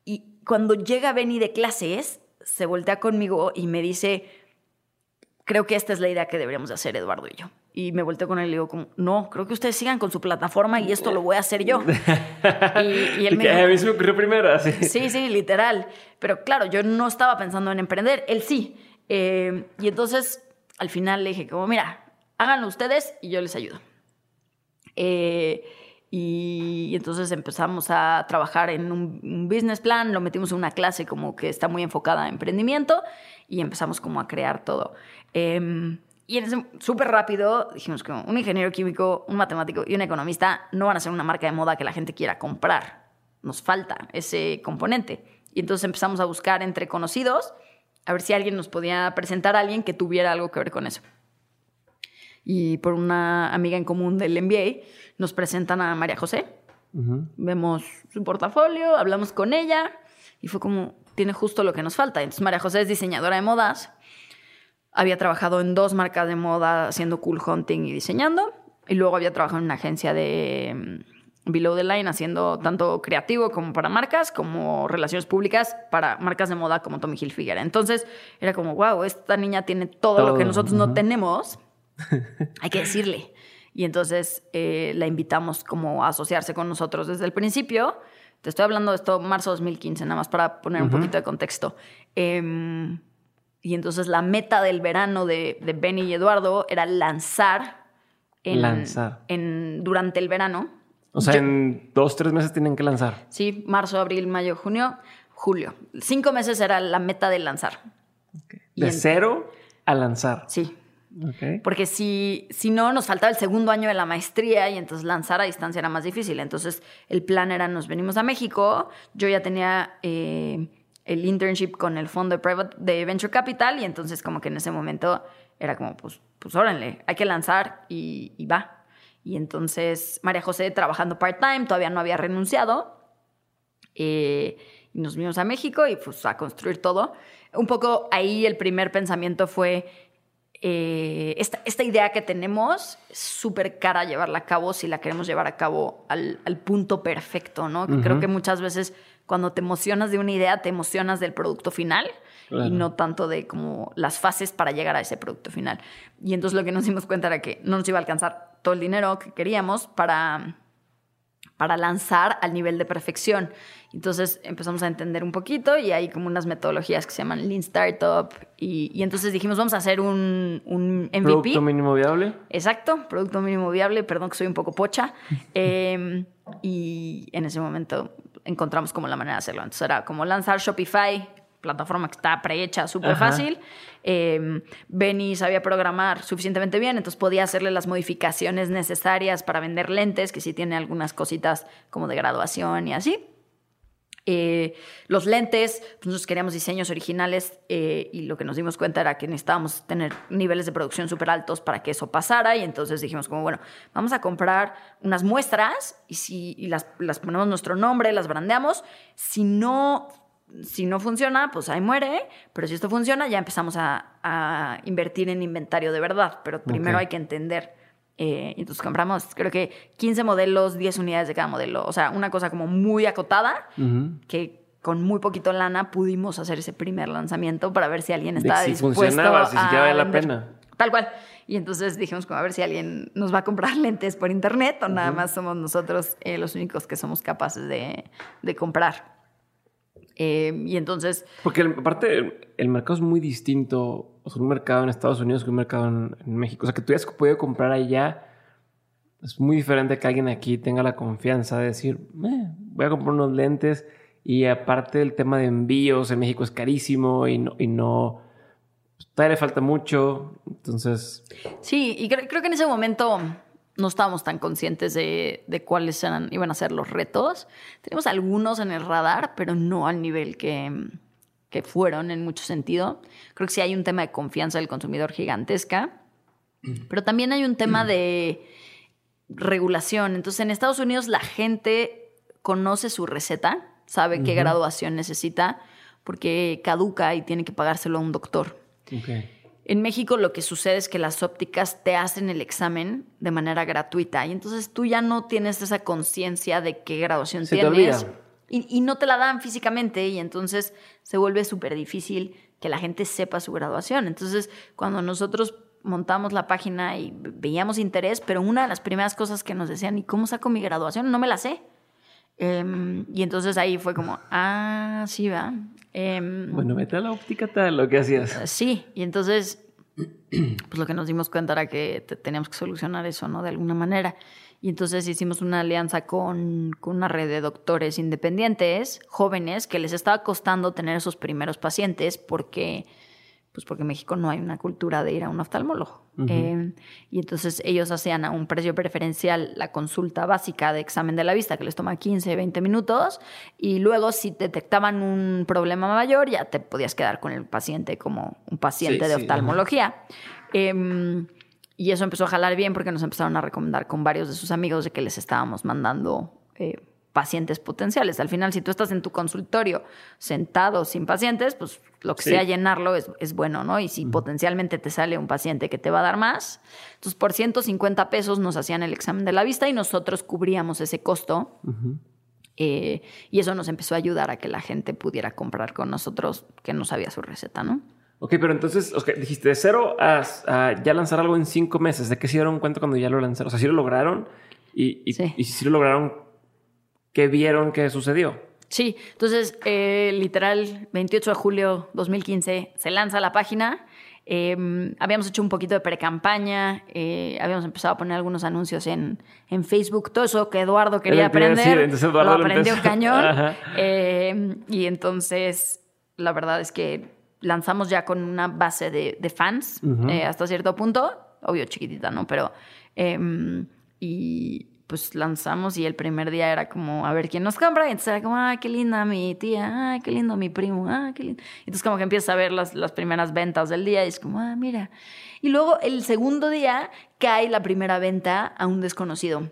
y cuando llega Benny de clases, se voltea conmigo y me dice, creo que esta es la idea que deberíamos hacer Eduardo y yo. Y me volteé con él y le digo, como, no, creo que ustedes sigan con su plataforma y esto lo voy a hacer yo. y, él me dijo, a mí se me ocurrió primero, así. Sí, sí, literal. Pero claro, yo no estaba pensando en emprender, él sí. Eh, y entonces, al final le dije, como, mira, háganlo ustedes y yo les ayudo. Eh, y, entonces empezamos a trabajar en un, business plan, lo metimos en una clase como que está muy enfocada a emprendimiento y empezamos como a crear todo. Eh, y súper rápido dijimos que un ingeniero químico, un matemático y un economista no van a ser una marca de moda que la gente quiera comprar. Nos falta ese componente. Y entonces empezamos a buscar entre conocidos a ver si alguien nos podía presentar a alguien que tuviera algo que ver con eso. Y por una amiga en común del MBA nos presentan a María José. Vemos su portafolio, hablamos con ella y fue como, tiene justo lo que nos falta. Entonces María José es diseñadora de modas había trabajado en dos marcas de moda haciendo cool hunting y diseñando. Y luego había trabajado en una agencia de mm, Below the Line haciendo tanto creativo como para marcas, como relaciones públicas para marcas de moda como Tommy Hilfiger. Entonces era como, wow, esta niña tiene todo, lo que nosotros no tenemos. Hay que decirle. Y entonces eh, la invitamos como a asociarse con nosotros desde el principio. Te estoy hablando de esto marzo 2015, nada más para poner un poquito de contexto. Eh, y entonces la meta del verano de, de Benny y Eduardo era lanzar, en, lanzar. En, durante el verano. O sea, en dos, tres meses tienen que lanzar. Sí, marzo, abril, mayo, junio, julio. Cinco meses era la meta de lanzar. De cero a lanzar. Sí. Porque si, si no, nos faltaba el segundo año de la maestría y entonces lanzar a distancia era más difícil. Entonces el plan era, nos venimos a México, yo ya tenía... Eh, el internship con el fondo de, private, de Venture Capital y entonces como que en ese momento era como, pues, pues órale, hay que lanzar y, va. Y entonces María José trabajando part-time, todavía no había renunciado. Eh, y nos vinimos a México y pues a construir todo. Un poco ahí el primer pensamiento fue, eh, esta, esta, idea que tenemos es súper cara llevarla a cabo si la queremos llevar a cabo al, al punto perfecto, ¿no? Creo que muchas veces cuando te emocionas de una idea, te emocionas del producto final y no tanto de como las fases para llegar a ese producto final. Y entonces lo que nos dimos cuenta era que no nos iba a alcanzar todo el dinero que queríamos para, para lanzar al nivel de perfección. Entonces empezamos a entender un poquito y hay como unas metodologías que se llaman Lean Startup y, y entonces dijimos vamos a hacer un, un MVP. ¿Producto mínimo viable? Exacto, producto mínimo viable, perdón que soy un poco pocha. eh, y en ese momento encontramos como la manera de hacerlo. Entonces era como lanzar Shopify, plataforma que está prehecha, súper fácil. Eh, Benny sabía programar suficientemente bien, entonces podía hacerle las modificaciones necesarias para vender lentes, que sí tiene algunas cositas como de graduación y así. Eh, los lentes, pues nosotros queríamos diseños originales eh, y lo que nos dimos cuenta era que necesitábamos tener niveles de producción súper altos para que eso pasara y entonces dijimos como, bueno, vamos a comprar unas muestras y, si, las, las ponemos nuestro nombre, las brandeamos. Si no si no funciona, pues ahí muere, pero si esto funciona, ya empezamos a, a invertir en inventario de verdad, pero primero hay que entender eh, entonces compramos, creo que 15 modelos, 10 unidades de cada modelo. O sea, una cosa como muy acotada, que con muy poquito lana pudimos hacer ese primer lanzamiento para ver si alguien estaba si dispuesto funcionaba, si a vale la pena. Tal cual. Y entonces dijimos como a ver si alguien nos va a comprar lentes por internet o nada más somos nosotros eh, los únicos que somos capaces de, de comprar. Eh, y entonces... Porque aparte el mercado es muy distinto, o sea, un mercado en Estados Unidos que un mercado en, México. O sea, que tú hayas podido comprar allá es muy diferente que alguien aquí tenga la confianza de decir, eh, voy a comprar unos lentes y aparte el tema de envíos en México es carísimo y no, y no todavía le falta mucho, entonces... Sí, y creo que en ese momento no estábamos tan conscientes de, de, cuáles eran, iban a ser los retos. Tenemos algunos en el radar, pero no al nivel que, que fueron en mucho sentido. Creo que sí hay un tema de confianza del consumidor gigantesca, pero también hay un tema de regulación. Entonces, en Estados Unidos la gente conoce su receta, sabe qué graduación necesita, porque caduca y tiene que pagárselo a un doctor. En México lo que sucede es que las ópticas te hacen el examen de manera gratuita y entonces tú ya no tienes esa conciencia de qué graduación tienes. Y, y, no te la dan físicamente y entonces se vuelve súper difícil que la gente sepa su graduación. Entonces, cuando nosotros montamos la página y veíamos interés, pero una de las primeras cosas que nos decían, ¿y cómo saco mi graduación? No me la sé. Eh, y entonces ahí fue como, ah, sí, va. Eh, bueno, vete a la óptica tal, lo que hacías. Sí, y entonces, pues lo que nos dimos cuenta era que teníamos que solucionar eso, ¿no? De alguna manera. Y entonces hicimos una alianza con, con, una red de doctores independientes, jóvenes, que les estaba costando tener esos primeros pacientes porque pues porque en México no hay una cultura de ir a un oftalmólogo. Eh, y entonces ellos hacían a un precio preferencial la consulta básica de examen de la vista, que les toma 15, 20 minutos, y luego si detectaban un problema mayor, ya te podías quedar con el paciente como un paciente de oftalmología. Em, y eso empezó a jalar bien porque nos empezaron a recomendar con varios de sus amigos de que les estábamos mandando eh, pacientes potenciales. Al final, si tú estás en tu consultorio sentado sin pacientes, pues lo que sea llenarlo es, es, bueno, ¿no? Y si potencialmente te sale un paciente que te va a dar más, entonces por 150 pesos nos hacían el examen de la vista y nosotros cubríamos ese costo. Eh, y eso nos empezó a ayudar a que la gente pudiera comprar con nosotros que no sabía su receta, ¿no? Ok, pero entonces, dijiste de cero a, ya lanzar algo en cinco meses. ¿De qué se dieron cuenta cuando ya lo lanzaron? O sea, sí lo lograron y, y, y si lo lograron, ¿qué vieron que sucedió? Sí, entonces, eh, literal, 28 de julio 2015 se lanza la página. Em, habíamos hecho un poquito de pre-campaña, eh, habíamos empezado a poner algunos anuncios en, en Facebook, todo eso que Eduardo quería aprender, lo aprendió cañón. Em, y entonces, la verdad es que lanzamos ya con una base de, de fans eh, hasta cierto punto, obvio chiquitita, ¿no? Pero, em, y, pues lanzamos y el primer día era como a ver quién nos compra y entonces era como, ay, qué linda mi tía, ay, qué lindo mi primo, ay, qué lindo. Entonces como que empiezas a ver las, las primeras ventas del día y es como, ah, mira. Y luego el segundo día cae la primera venta a un desconocido.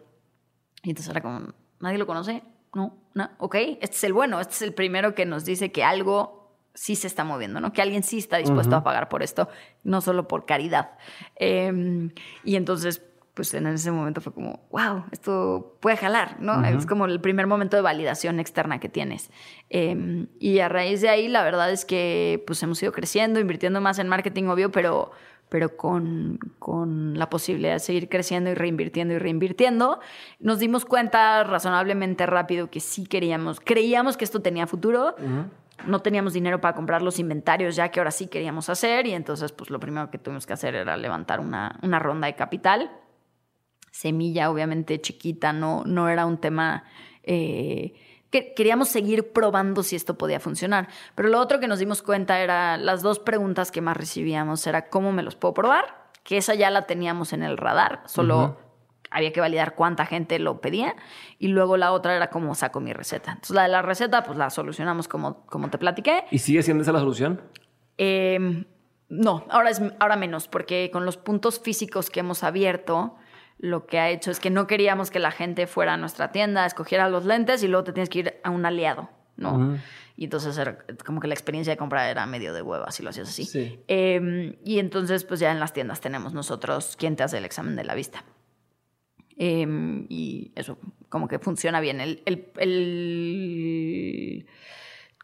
Y entonces era como, ¿nadie lo conoce? No, no, ok, este es el bueno, este es el primero que nos dice que algo sí se está moviendo, ¿no? Que alguien sí está dispuesto a pagar por esto, no solo por caridad. Em, y entonces pues en ese momento fue como, wow, esto puede jalar, ¿no? Es como el primer momento de validación externa que tienes. Em, y a raíz de ahí, la verdad es que pues hemos ido creciendo, invirtiendo más en marketing, obvio, pero, pero con, con la posibilidad de seguir creciendo y reinvirtiendo y reinvirtiendo. Nos dimos cuenta razonablemente rápido que sí queríamos, creíamos que esto tenía futuro. No teníamos dinero para comprar los inventarios ya que ahora sí queríamos hacer y entonces pues lo primero que tuvimos que hacer era levantar una, una ronda de capital semilla, obviamente chiquita, no, no era un tema eh, que queríamos seguir probando si esto podía funcionar. Pero lo otro que nos dimos cuenta era las dos preguntas que más recibíamos, era cómo me los puedo probar, que esa ya la teníamos en el radar, solo había que validar cuánta gente lo pedía, y luego la otra era cómo saco mi receta. Entonces la de la receta, pues la solucionamos como, como te platiqué. ¿Y sigue siendo esa la solución? Em, no, ahora, es, ahora menos, porque con los puntos físicos que hemos abierto, lo que ha hecho es que no queríamos que la gente fuera a nuestra tienda, escogiera los lentes y luego te tienes que ir a un aliado, ¿no? Y entonces era como que la experiencia de compra era medio de hueva si lo hacías así. Em, y entonces, pues ya en las tiendas tenemos nosotros quien te hace el examen de la vista. Em, y eso como que funciona bien. El, el, el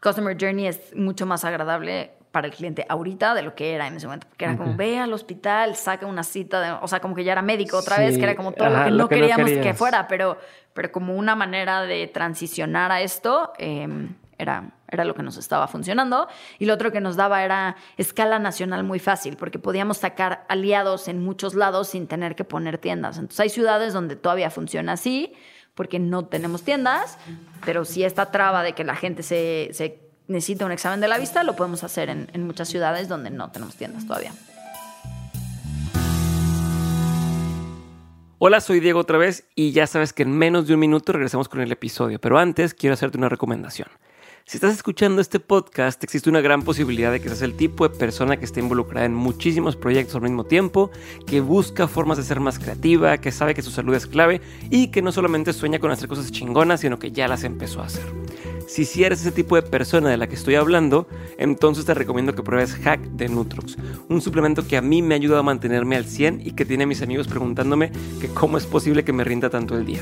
Customer Journey es mucho más agradable para el cliente ahorita de lo que era en ese momento. Porque era como, ve al hospital, saca una cita, de, o sea, como que ya era médico otra vez, que era como todo lo que no queríamos que fuera, pero, pero como una manera de transicionar a esto, em, era, era lo que nos estaba funcionando. Y lo otro que nos daba era escala nacional muy fácil, porque podíamos sacar aliados en muchos lados sin tener que poner tiendas. Entonces hay ciudades donde todavía funciona así, porque no tenemos tiendas, pero si esta traba de que la gente se, se necesita un examen de la vista, lo podemos hacer en, en muchas ciudades donde no tenemos tiendas todavía. Hola, soy Diego otra vez y ya sabes que en menos de un minuto regresamos con el episodio, pero antes quiero hacerte una recomendación. Si estás escuchando este podcast, existe una gran posibilidad de que seas el tipo de persona que esté involucrada en muchísimos proyectos al mismo tiempo, que busca formas de ser más creativa, que sabe que su salud es clave y que no solamente sueña con hacer cosas chingonas, sino que ya las empezó a hacer. Si si eres ese tipo de persona de la que estoy hablando, entonces te recomiendo que pruebes Hack de Nutrox, un suplemento que a mí me ha ayudado a mantenerme al 100 y que tiene a mis amigos preguntándome que cómo es posible que me rinda tanto el día.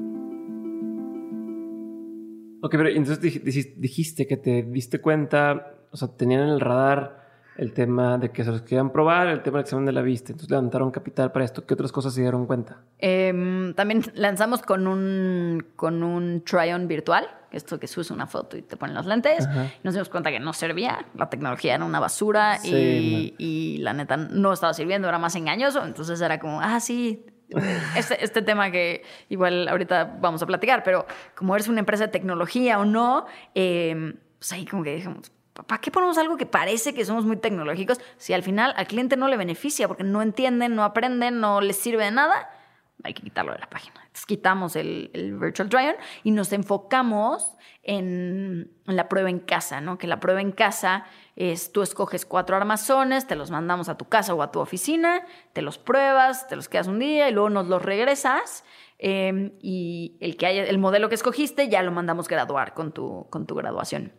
Ok, pero entonces dijiste que te diste cuenta, o sea, tenían en el radar el tema de que se los querían probar, el tema del examen de la vista, entonces levantaron capital para esto. ¿Qué otras cosas se dieron cuenta? Em, también lanzamos con un, con un try-on virtual, esto que subes una foto y te ponen los lentes. Nos dimos cuenta que no servía, la tecnología era una basura y, y, la neta no estaba sirviendo, era más engañoso. Entonces era como, ah, sí, este, este, tema que igual ahorita vamos a platicar, pero como eres una empresa de tecnología o no, eh, pues ahí como que dijimos, ¿para qué ponemos algo que parece que somos muy tecnológicos si al final al cliente no le beneficia porque no entienden, no aprenden, no les sirve de nada? Hay que quitarlo de la página. Quitamos el, el Virtual Try-On y nos enfocamos en, la prueba en casa, ¿no? Que la prueba en casa es tú escoges cuatro armazones, te los mandamos a tu casa o a tu oficina, te los pruebas, te los quedas un día y luego nos los regresas. Eh, y el, que haya, el modelo que escogiste ya lo mandamos graduar con tu, con tu graduación.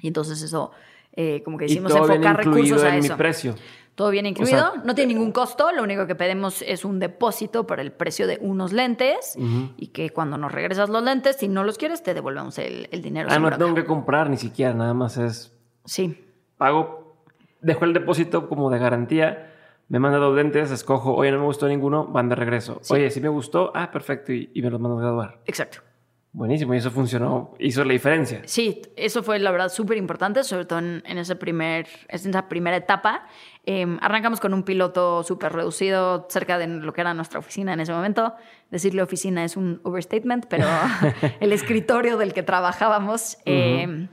Y entonces eso, eh, como que decimos, enfocar recursos a eso. Mi precio. Todo viene incluido, no tiene ningún costo, lo único que pedimos es un depósito para el precio de unos lentes y que cuando nos regresas los lentes, si no los quieres, te devolvemos el, el dinero. Ah, no tengo que comprar ni siquiera, nada más es... Sí. Pago, dejo el depósito como de garantía, me manda dos lentes, escojo, oye, no me gustó ninguno, van de regreso. Oye, si me gustó, ah, perfecto, y, y me los mando a graduar. Exacto. Buenísimo, y eso funcionó, hizo la diferencia. Sí, eso fue la verdad súper importante, sobre todo en, ese primer, en esa primera etapa. Em, arrancamos con un piloto súper reducido cerca de lo que era nuestra oficina en ese momento. Decirle oficina es un overstatement, pero el escritorio del que trabajábamos. Em,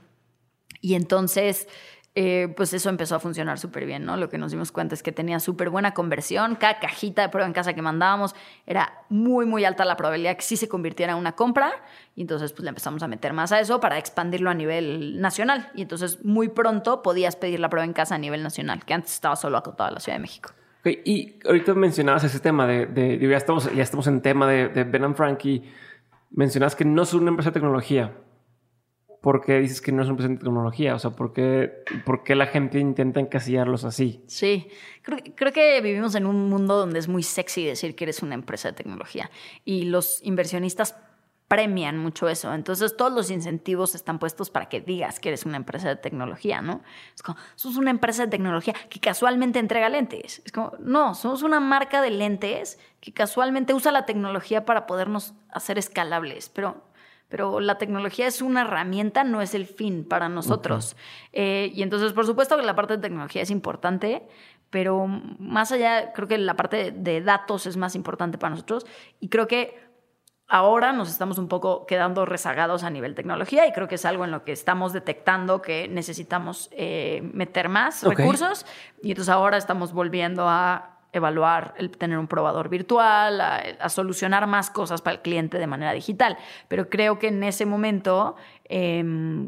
y entonces eh, pues eso empezó a funcionar súper bien, ¿no? Lo que nos dimos cuenta es que tenía súper buena conversión. Cada cajita de prueba en casa que mandábamos era muy, muy alta la probabilidad que sí se convirtiera en una compra. Y entonces, pues le empezamos a meter más a eso para expandirlo a nivel nacional. Y entonces, muy pronto podías pedir la prueba en casa a nivel nacional, que antes estaba solo acotado a la Ciudad de México. y ahorita mencionabas ese tema de, ya, estamos, ya estamos en tema de, Ben Frankie. Mencionabas que no son una empresa de tecnología. ¿Por qué dices que no es un presente de tecnología? O sea, ¿por qué, ¿por qué, la gente intenta encasillarlos así? Sí, creo, creo, que vivimos en un mundo donde es muy sexy decir que eres una empresa de tecnología y los inversionistas premian mucho eso. Entonces todos los incentivos están puestos para que digas que eres una empresa de tecnología, ¿no? Es como, sos una empresa de tecnología que casualmente entrega lentes. Es como, no, somos una marca de lentes que casualmente usa la tecnología para podernos hacer escalables, pero pero la tecnología es una herramienta, no es el fin para nosotros. Eh, y entonces, por supuesto que la parte de tecnología es importante, pero más allá, creo que la parte de datos es más importante para nosotros. Y creo que ahora nos estamos un poco quedando rezagados a nivel tecnología y creo que es algo en lo que estamos detectando que necesitamos eh, meter más recursos. Y entonces ahora estamos volviendo a evaluar el tener un probador virtual, a, solucionar más cosas para el cliente de manera digital. Pero creo que en ese momento, em,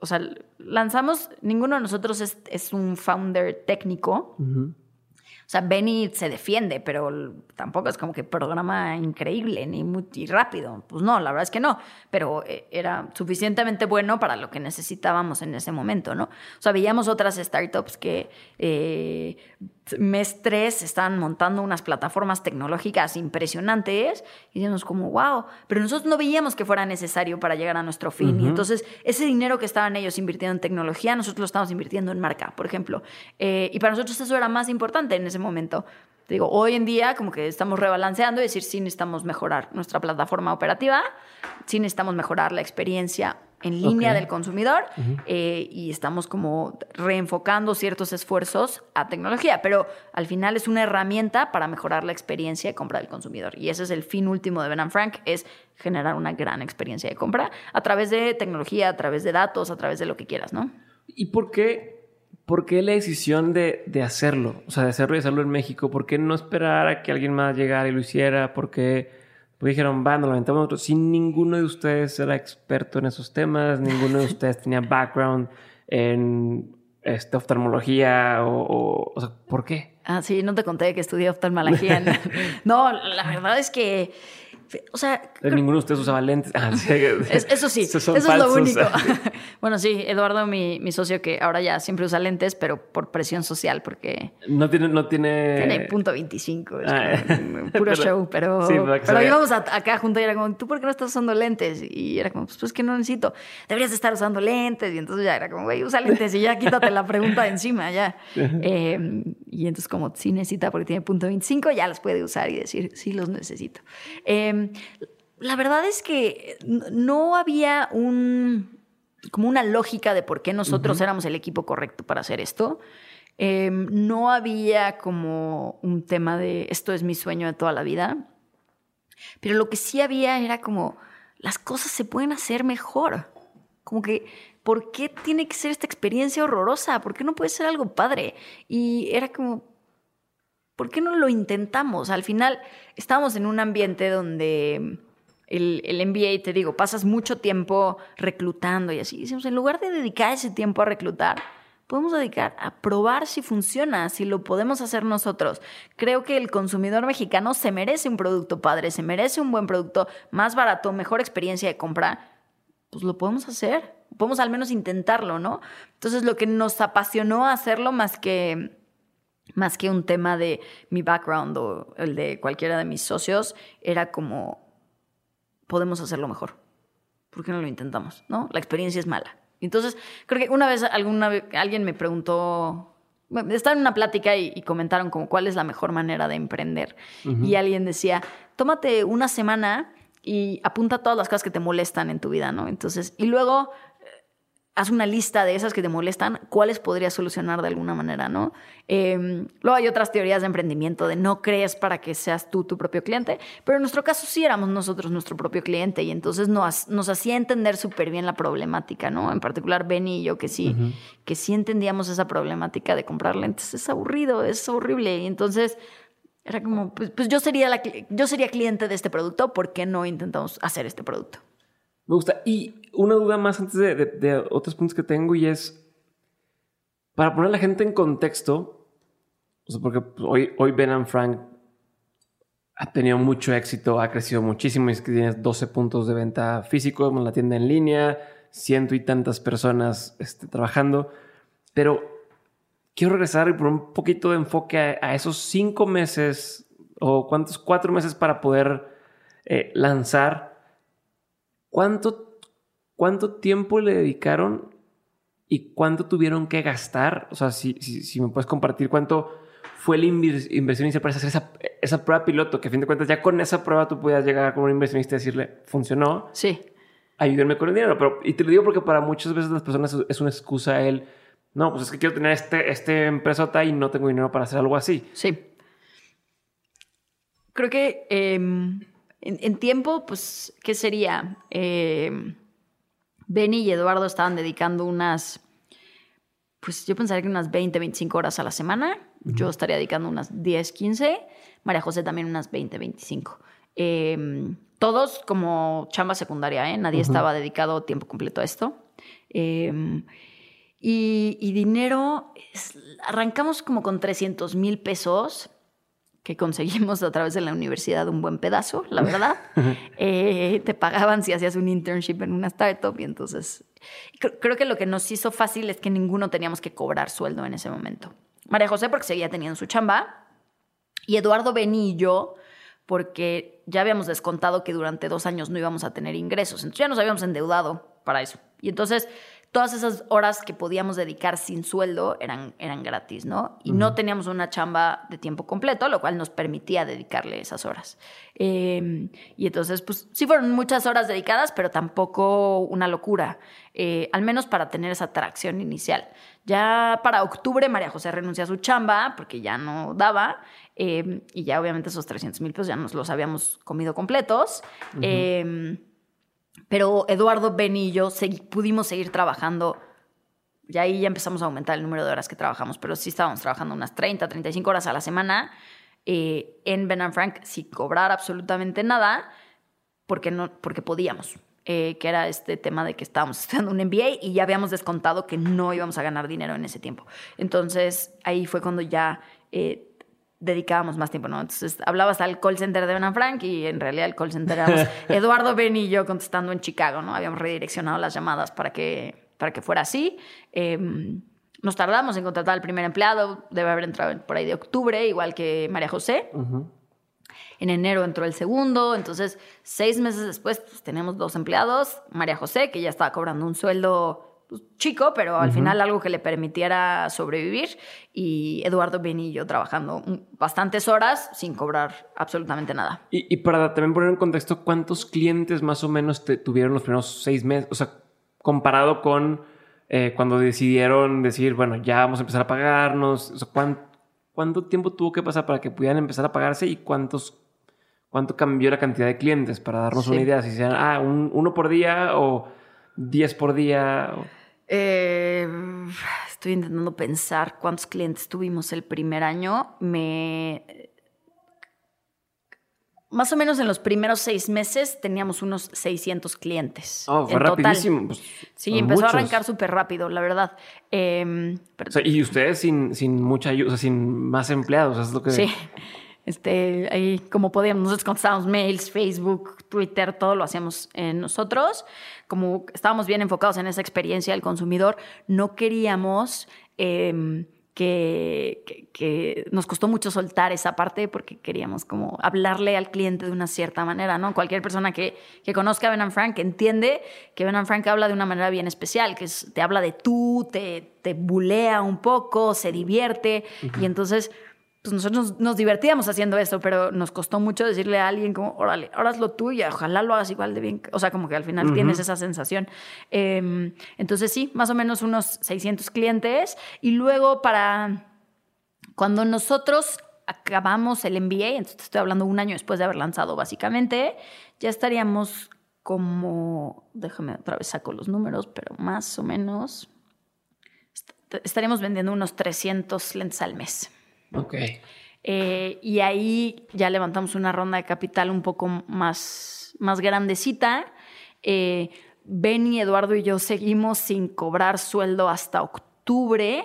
o sea, lanzamos, ninguno de nosotros es, un founder técnico. O sea, Benny se defiende, pero tampoco es como que programa increíble ni muy rápido. Pues no, la verdad es que no. Pero eh, era suficientemente bueno para lo que necesitábamos en ese momento, ¿no? O sea, veíamos otras startups que eh, mes 3 estaban montando unas plataformas tecnológicas impresionantes y decíamos como, wow, pero nosotros no veíamos que fuera necesario para llegar a nuestro fin. Y entonces ese dinero que estaban ellos invirtiendo en tecnología, nosotros lo estamos invirtiendo en marca, por ejemplo. Eh, y para nosotros eso era más importante en ese momento. Te digo, hoy en día como que estamos rebalanceando y decir, sí necesitamos mejorar nuestra plataforma operativa, sí necesitamos mejorar la experiencia en línea del consumidor eh, y estamos como reenfocando ciertos esfuerzos a tecnología, pero al final es una herramienta para mejorar la experiencia de compra del consumidor y ese es el fin último de Ben Frank, es generar una gran experiencia de compra a través de tecnología, a través de datos, a través de lo que quieras, ¿no? ¿Y por qué, por qué la decisión de, de hacerlo? O sea, de hacerlo y hacerlo en México, ¿por qué no esperar a que alguien más llegara y lo hiciera? ¿Por qué...? Porque dijeron, va, nos lo aventamos nosotros. Sin ninguno de ustedes era experto en esos temas, ninguno de ustedes tenía background en este, oftalmología o, o, sea, ¿por qué? Ah, sí, no te conté que estudié oftalmología. no, la verdad es que o sea. Ninguno de ustedes usaba lentes. Ah, eso sí, eso es lo único. bueno, sí, Eduardo, mi, mi, socio, que ahora ya siempre usa lentes, pero por presión social, porque. No tiene. No tiene... tiene punto 25. Es ah, puro show, pero. pero, íbamos acá juntos y era como, ¿tú por qué no estás usando lentes? Y era como, pues, pues que no necesito. Deberías estar usando lentes. Y entonces ya era como, güey, usa lentes y ya quítate la pregunta de encima, ya. Em, y entonces, como sí necesita porque tiene punto 25, ya los puede usar y decir, sí los necesito. Eh, la verdad es que no había un como una lógica de por qué nosotros éramos el equipo correcto para hacer esto. Em, no había como un tema de esto es mi sueño de toda la vida. Pero lo que sí había era como las cosas se pueden hacer mejor. Como que, ¿por qué tiene que ser esta experiencia horrorosa? ¿Por qué no puede ser algo padre? Y era como, ¿por qué no lo intentamos? Al final estamos en un ambiente donde el, el, MBA, te digo, pasas mucho tiempo reclutando y así. Decimos, en lugar de dedicar ese tiempo a reclutar, podemos dedicar a probar si funciona, si lo podemos hacer nosotros. Creo que el consumidor mexicano se merece un producto padre, se merece un buen producto, más barato, mejor experiencia de compra. Pues lo podemos hacer, podemos al menos intentarlo, ¿no? Entonces lo que nos apasionó hacerlo más que más que un tema de mi background o el de cualquiera de mis socios, era como, podemos hacerlo mejor. ¿Por qué no lo intentamos? ¿No? La experiencia es mala. Entonces, creo que una vez, alguna alguien me preguntó, estaba en una plática y, comentaron como cuál es la mejor manera de emprender. Y alguien decía, tómate una semana y apunta todas las cosas que te molestan en tu vida, ¿no? Entonces, y luego haz una lista de esas que te molestan, cuáles podrías solucionar de alguna manera, ¿no? Em, luego hay otras teorías de emprendimiento de no crees para que seas tú tu propio cliente, pero en nuestro caso sí éramos nosotros nuestro propio cliente y entonces nos, nos hacía entender súper bien la problemática, ¿no? En particular Benny y yo que sí, que sí entendíamos esa problemática de comprar lentes. Es aburrido, es horrible y entonces... Era como, pues, pues yo, sería la, yo sería cliente de este producto, ¿por qué no intentamos hacer este producto? Me gusta. Y una duda más antes de, otros puntos que tengo y es, para poner a la gente en contexto, o sea, porque hoy, hoy Ben Frank ha tenido mucho éxito, ha crecido muchísimo, es que tienes 12 puntos de venta físicos, la tienda en línea, ciento y tantas personas este, trabajando, pero quiero regresar y poner un poquito de enfoque a, esos cinco meses o cuántos, cuatro meses para poder eh, lanzar ¿Cuánto, cuánto tiempo le dedicaron y cuánto tuvieron que gastar? O sea, si, si, me puedes compartir cuánto fue la inversión inicial para hacer esa, esa, prueba piloto, que a fin de cuentas ya con esa prueba tú podías llegar como un inversionista y decirle, funcionó. Sí. Ayúdenme con el dinero. Pero, y te lo digo porque para muchas veces las personas es una excusa el, no, pues es que quiero tener este, este empresota y no tengo dinero para hacer algo así. Sí. Creo que em, en, tiempo, pues, ¿qué sería? Eh, Benny y Eduardo estaban dedicando unas, pues yo pensaría que unas 20, 25 horas a la semana. Yo estaría dedicando unas 10, 15. María José también unas 20, 25. Em, todos como chamba secundaria, ¿eh? Nadie estaba dedicado tiempo completo a esto. Em, y, dinero, arrancamos como con 300 mil pesos que conseguimos a través de la universidad un buen pedazo, la verdad. Eh, te pagaban si hacías un internship en una startup y entonces creo que lo que nos hizo fácil es que ninguno teníamos que cobrar sueldo en ese momento. María José porque seguía teniendo su chamba y Eduardo Benillo porque ya habíamos descontado que durante dos años no íbamos a tener ingresos. Entonces ya nos habíamos endeudado para eso. Y entonces todas esas horas que podíamos dedicar sin sueldo eran, eran gratis, ¿no? Y no teníamos una chamba de tiempo completo, lo cual nos permitía dedicarle esas horas. Em, y entonces, pues sí fueron muchas horas dedicadas, pero tampoco una locura, eh, al menos para tener esa atracción inicial. Ya para octubre María José renuncia a su chamba porque ya no daba. Em, y ya obviamente esos 300 mil pesos ya nos los habíamos comido completos. Pero Eduardo, Ben y yo pudimos seguir trabajando. Y ahí ya empezamos a aumentar el número de horas que trabajamos, pero sí estábamos trabajando unas 30, 35 horas a la semana eh, en Ben Frank sin cobrar absolutamente nada, porque, no, porque podíamos. Eh, que era este tema de que estábamos estudiando un MBA y ya habíamos descontado que no íbamos a ganar dinero en ese tiempo. Entonces ahí fue cuando ya eh, dedicábamos más tiempo, ¿no? Entonces hablabas al call center de Ben Frank y en realidad el call center éramos Eduardo, Ben y yo contestando en Chicago, ¿no? Habíamos redireccionado las llamadas para que, para que fuera así. Em, nos tardamos en contratar al primer empleado, debe haber entrado por ahí de octubre, igual que María José. En enero entró el segundo, entonces seis meses después pues, tenemos dos empleados, María José, que ya estaba cobrando un sueldo pues, chico, pero al final algo que le permitiera sobrevivir. Y Eduardo Benillo trabajando bastantes horas sin cobrar absolutamente nada. Y, para también poner en contexto, ¿cuántos clientes más o menos te tuvieron los primeros seis meses? O sea, comparado con eh, cuando decidieron decir, bueno, ya vamos a empezar a pagarnos. O sea, ¿cuánto, tiempo tuvo que pasar para que pudieran empezar a pagarse y cuántos cuánto cambió la cantidad de clientes para darnos una idea? Si sean, ah, uno por día o diez por día. Eh, estoy intentando pensar cuántos clientes tuvimos el primer año. Me. Más o menos en los primeros seis meses teníamos unos 600 clientes. Oh, fue rapidísimo. Pues, sí, empezó a arrancar súper rápido, la verdad. Em, y ustedes sin, sin mucha ayuda, sin más empleados, es lo que. Sí. Este, ahí como podíamos, nosotros contestábamos mails, Facebook, Twitter, todo lo hacíamos nosotros. Como estábamos bien enfocados en esa experiencia del consumidor, no queríamos em, que, que, nos costó mucho soltar esa parte porque queríamos como hablarle al cliente de una cierta manera, ¿no? Cualquier persona que, que conozca a Ben Frank entiende que Ben Frank habla de una manera bien especial, que te habla de tú, te, te bulea un poco, se divierte y entonces pues nosotros nos, divertíamos haciendo eso, pero nos costó mucho decirle a alguien como, órale, ahora lo tuyo, ojalá lo hagas igual de bien. O sea, como que al final tienes esa sensación. Em, entonces sí, más o menos unos 600 clientes. Y luego para cuando nosotros acabamos el MBA, entonces estoy hablando un año después de haber lanzado básicamente, ya estaríamos como, déjame otra vez saco los números, pero más o menos, estaríamos vendiendo unos 300 lentes al mes. Ok. Eh, y ahí ya levantamos una ronda de capital un poco más, más grandecita. Eh, ben y Eduardo y yo seguimos sin cobrar sueldo hasta octubre,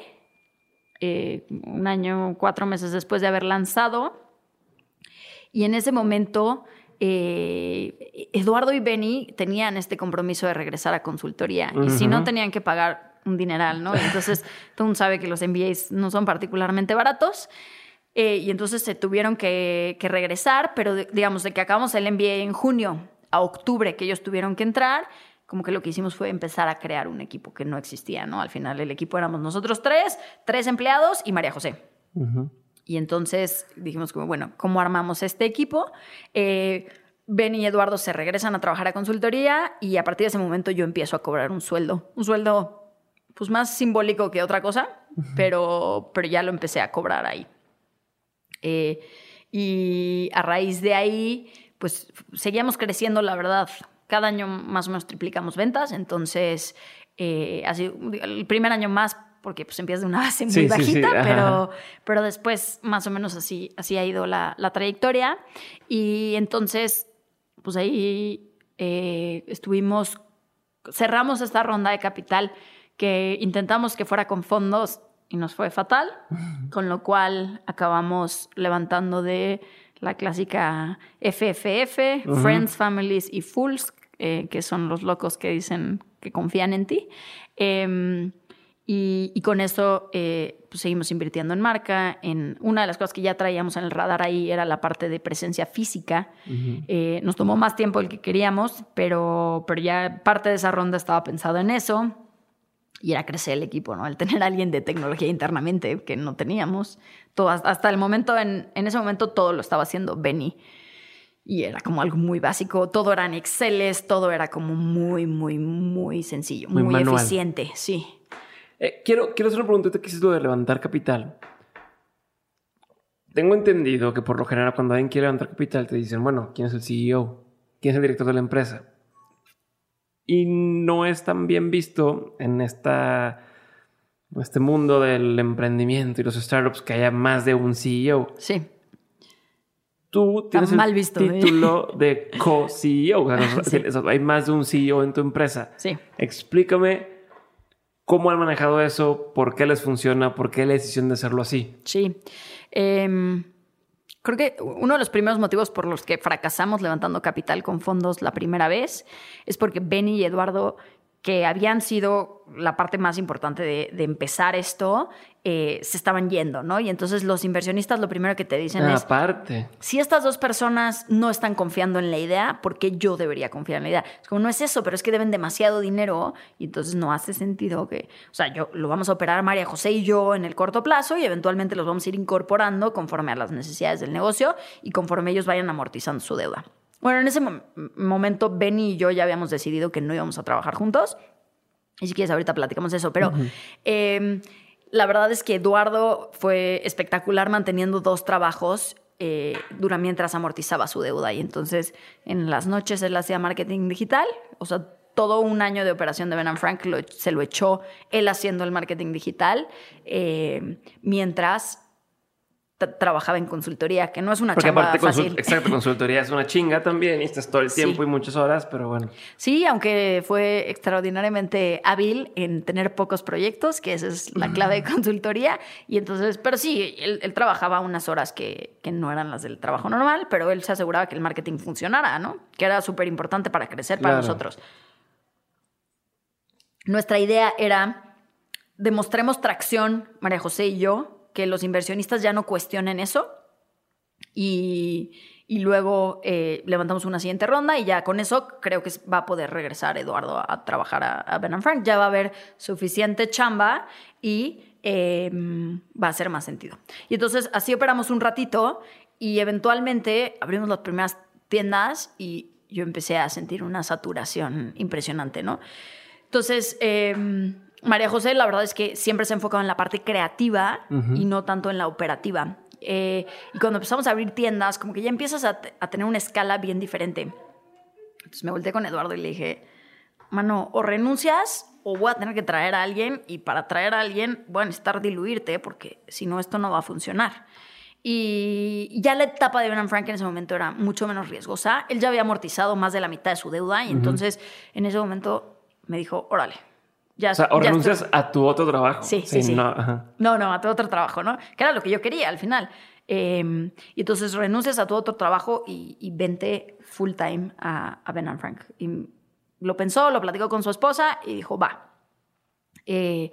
eh, un año, cuatro meses después de haber lanzado. Y en ese momento, Eduardo y Benny tenían este compromiso de regresar a consultoría. Y si no, tenían que pagar un dineral, ¿no? entonces, todo mundo sabe que los MBAs no son particularmente baratos. Eh, y entonces se tuvieron que, regresar, pero digamos, de que acabamos el MBA en junio a octubre, que ellos tuvieron que entrar, como que lo que hicimos fue empezar a crear un equipo que no existía, ¿no? Al final el equipo éramos nosotros tres, tres empleados y María José. Y entonces dijimos como, bueno, ¿cómo armamos este equipo? Eh, ben y Eduardo se regresan a trabajar a consultoría y a partir de ese momento yo empiezo a cobrar un sueldo, un sueldo pues más simbólico que otra cosa, pero, pero ya lo empecé a cobrar ahí. Eh, y a raíz de ahí, pues seguíamos creciendo, la verdad. Cada año más o menos triplicamos ventas, entonces, eh, así, el primer año más porque pues empiezas de una base muy bajita, pero, pero después más o menos así, así ha ido la, trayectoria. Y entonces, pues ahí eh, estuvimos, cerramos esta ronda de capital que intentamos que fuera con fondos y nos fue fatal, con lo cual acabamos levantando de la clásica FFF, Friends, Families y Fools, eh, que son los locos que dicen que confían en ti. Em, Y, con eso eh, pues seguimos invirtiendo en marca. En una de las cosas que ya traíamos en el radar ahí era la parte de presencia física. Eh, nos tomó más tiempo el que queríamos, pero, pero ya parte de esa ronda estaba pensado en eso. Y era crecer el equipo, ¿no? El tener a alguien de tecnología internamente que no teníamos. Todo, hasta el momento, en, en ese momento, todo lo estaba haciendo Benny. Y era como algo muy básico. Todo era en Excel, todo era como muy, muy, muy sencillo, muy, eficiente. Sí. Eh, quiero, quiero hacer una pregunta que lo de levantar capital. Tengo entendido que por lo general cuando alguien quiere levantar capital te dicen, bueno, ¿quién es el CEO? ¿Quién es el director de la empresa? Y no es tan bien visto en esta, este mundo del emprendimiento y los startups que haya más de un CEO. Sí. Tú tienes mal visto, el ¿eh? título de co-CEO. Hay más de un CEO en tu empresa. Sí. Explícame ¿Cómo han manejado eso? ¿Por qué les funciona? ¿Por qué la decisión de hacerlo así? Sí. Em, creo que uno de los primeros motivos por los que fracasamos levantando capital con fondos la primera vez es porque Benny y Eduardo que habían sido la parte más importante de, empezar esto, eh, se estaban yendo, ¿no? Y entonces los inversionistas lo primero que te dicen ah, es... Aparte. Si estas dos personas no están confiando en la idea, ¿por qué yo debería confiar en la idea? Es como, no es eso, pero es que deben demasiado dinero y entonces no hace sentido que... O sea, yo lo vamos a operar María José y yo en el corto plazo y eventualmente los vamos a ir incorporando conforme a las necesidades del negocio y conforme ellos vayan amortizando su deuda. Bueno, en ese momento Benny y yo ya habíamos decidido que no íbamos a trabajar juntos. Y si quieres, ahorita platicamos eso. Pero em, la verdad es que Eduardo fue espectacular manteniendo dos trabajos eh, mientras amortizaba su deuda. Y entonces en las noches él hacía marketing digital. O sea, todo un año de operación de Ben Frank se lo echó él haciendo el marketing digital, eh, mientras trabajaba en consultoría, que no es una Porque aparte fácil. exacto, consultoría es una chinga también, y estás todo el tiempo y muchas horas, pero bueno. Sí, aunque fue extraordinariamente hábil en tener pocos proyectos, que esa es la clave de consultoría, y entonces, pero sí, él, trabajaba unas horas que, que, no eran las del trabajo normal, pero él se aseguraba que el marketing funcionara, ¿no? Que era súper importante para crecer para nosotros. Nuestra idea era, demostremos tracción, María José y yo, que los inversionistas ya no cuestionen eso y, luego eh, levantamos una siguiente ronda y ya con eso creo que va a poder regresar Eduardo a, trabajar a, Ben Frank. Ya va a haber suficiente chamba y em, va a hacer más sentido. Y entonces así operamos un ratito y eventualmente abrimos las primeras tiendas y yo empecé a sentir una saturación impresionante, ¿no? Entonces, em, María José, la verdad es que siempre se ha enfocado en la parte creativa y no tanto en la operativa. Eh, y cuando empezamos a abrir tiendas, como que ya empiezas a, tener una escala bien diferente. Entonces me volteé con Eduardo y le dije, mano, o renuncias o voy a tener que traer a alguien y para traer a alguien voy a necesitar diluirte porque si no esto no va a funcionar. Y ya la etapa de Ben Frank en ese momento era mucho menos riesgosa. Él ya había amortizado más de la mitad de su deuda y entonces en ese momento me dijo, órale, o sea, o renuncias a tu otro trabajo. Sí, sí, sí. No, no, a tu otro trabajo, ¿no? Que era lo que yo quería al final. Em, y entonces renuncias a tu otro trabajo y, vente full time a, a Ben Frank. Y lo pensó, lo platicó con su esposa y dijo, va. Eh,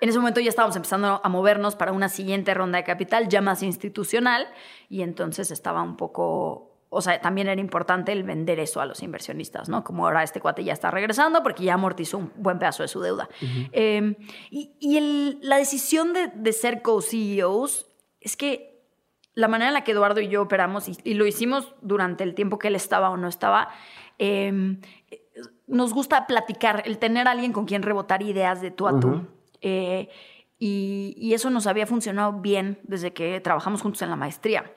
en ese momento ya estábamos empezando a movernos para una siguiente ronda de capital ya más institucional y entonces estaba un poco o sea, también era importante el vender eso a los inversionistas, ¿no? Como ahora este cuate ya está regresando porque ya amortizó un buen pedazo de su deuda. Em, y, la decisión de, ser co-CEOs es que la manera en la que Eduardo y yo operamos, y, lo hicimos durante el tiempo que él estaba o no estaba, em, nos gusta platicar, el tener a alguien con quien rebotar ideas de tú a tú. Eh, y, y eso nos había funcionado bien desde que trabajamos juntos en la maestría.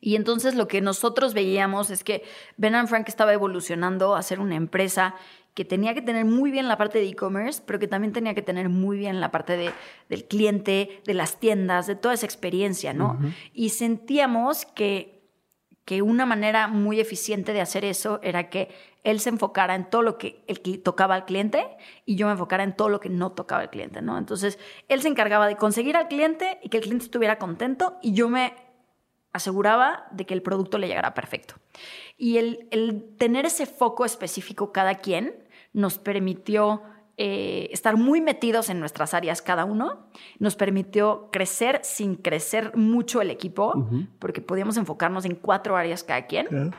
Y entonces lo que nosotros veíamos es que Ben Frank estaba evolucionando a ser una empresa que tenía que tener muy bien la parte de e-commerce, pero que también tenía que tener muy bien la parte de, del cliente, de las tiendas, de toda esa experiencia, ¿no? Y sentíamos que, que una manera muy eficiente de hacer eso era que él se enfocara en todo lo que el, tocaba al cliente y yo me enfocara en todo lo que no tocaba al cliente, ¿no? Entonces, él se encargaba de conseguir al cliente y que el cliente estuviera contento y yo me aseguraba de que el producto le llegara perfecto. Y el, tener ese foco específico cada quien nos permitió eh, estar muy metidos en nuestras áreas cada uno, nos permitió crecer sin crecer mucho el equipo, porque podíamos enfocarnos en cuatro áreas cada quien.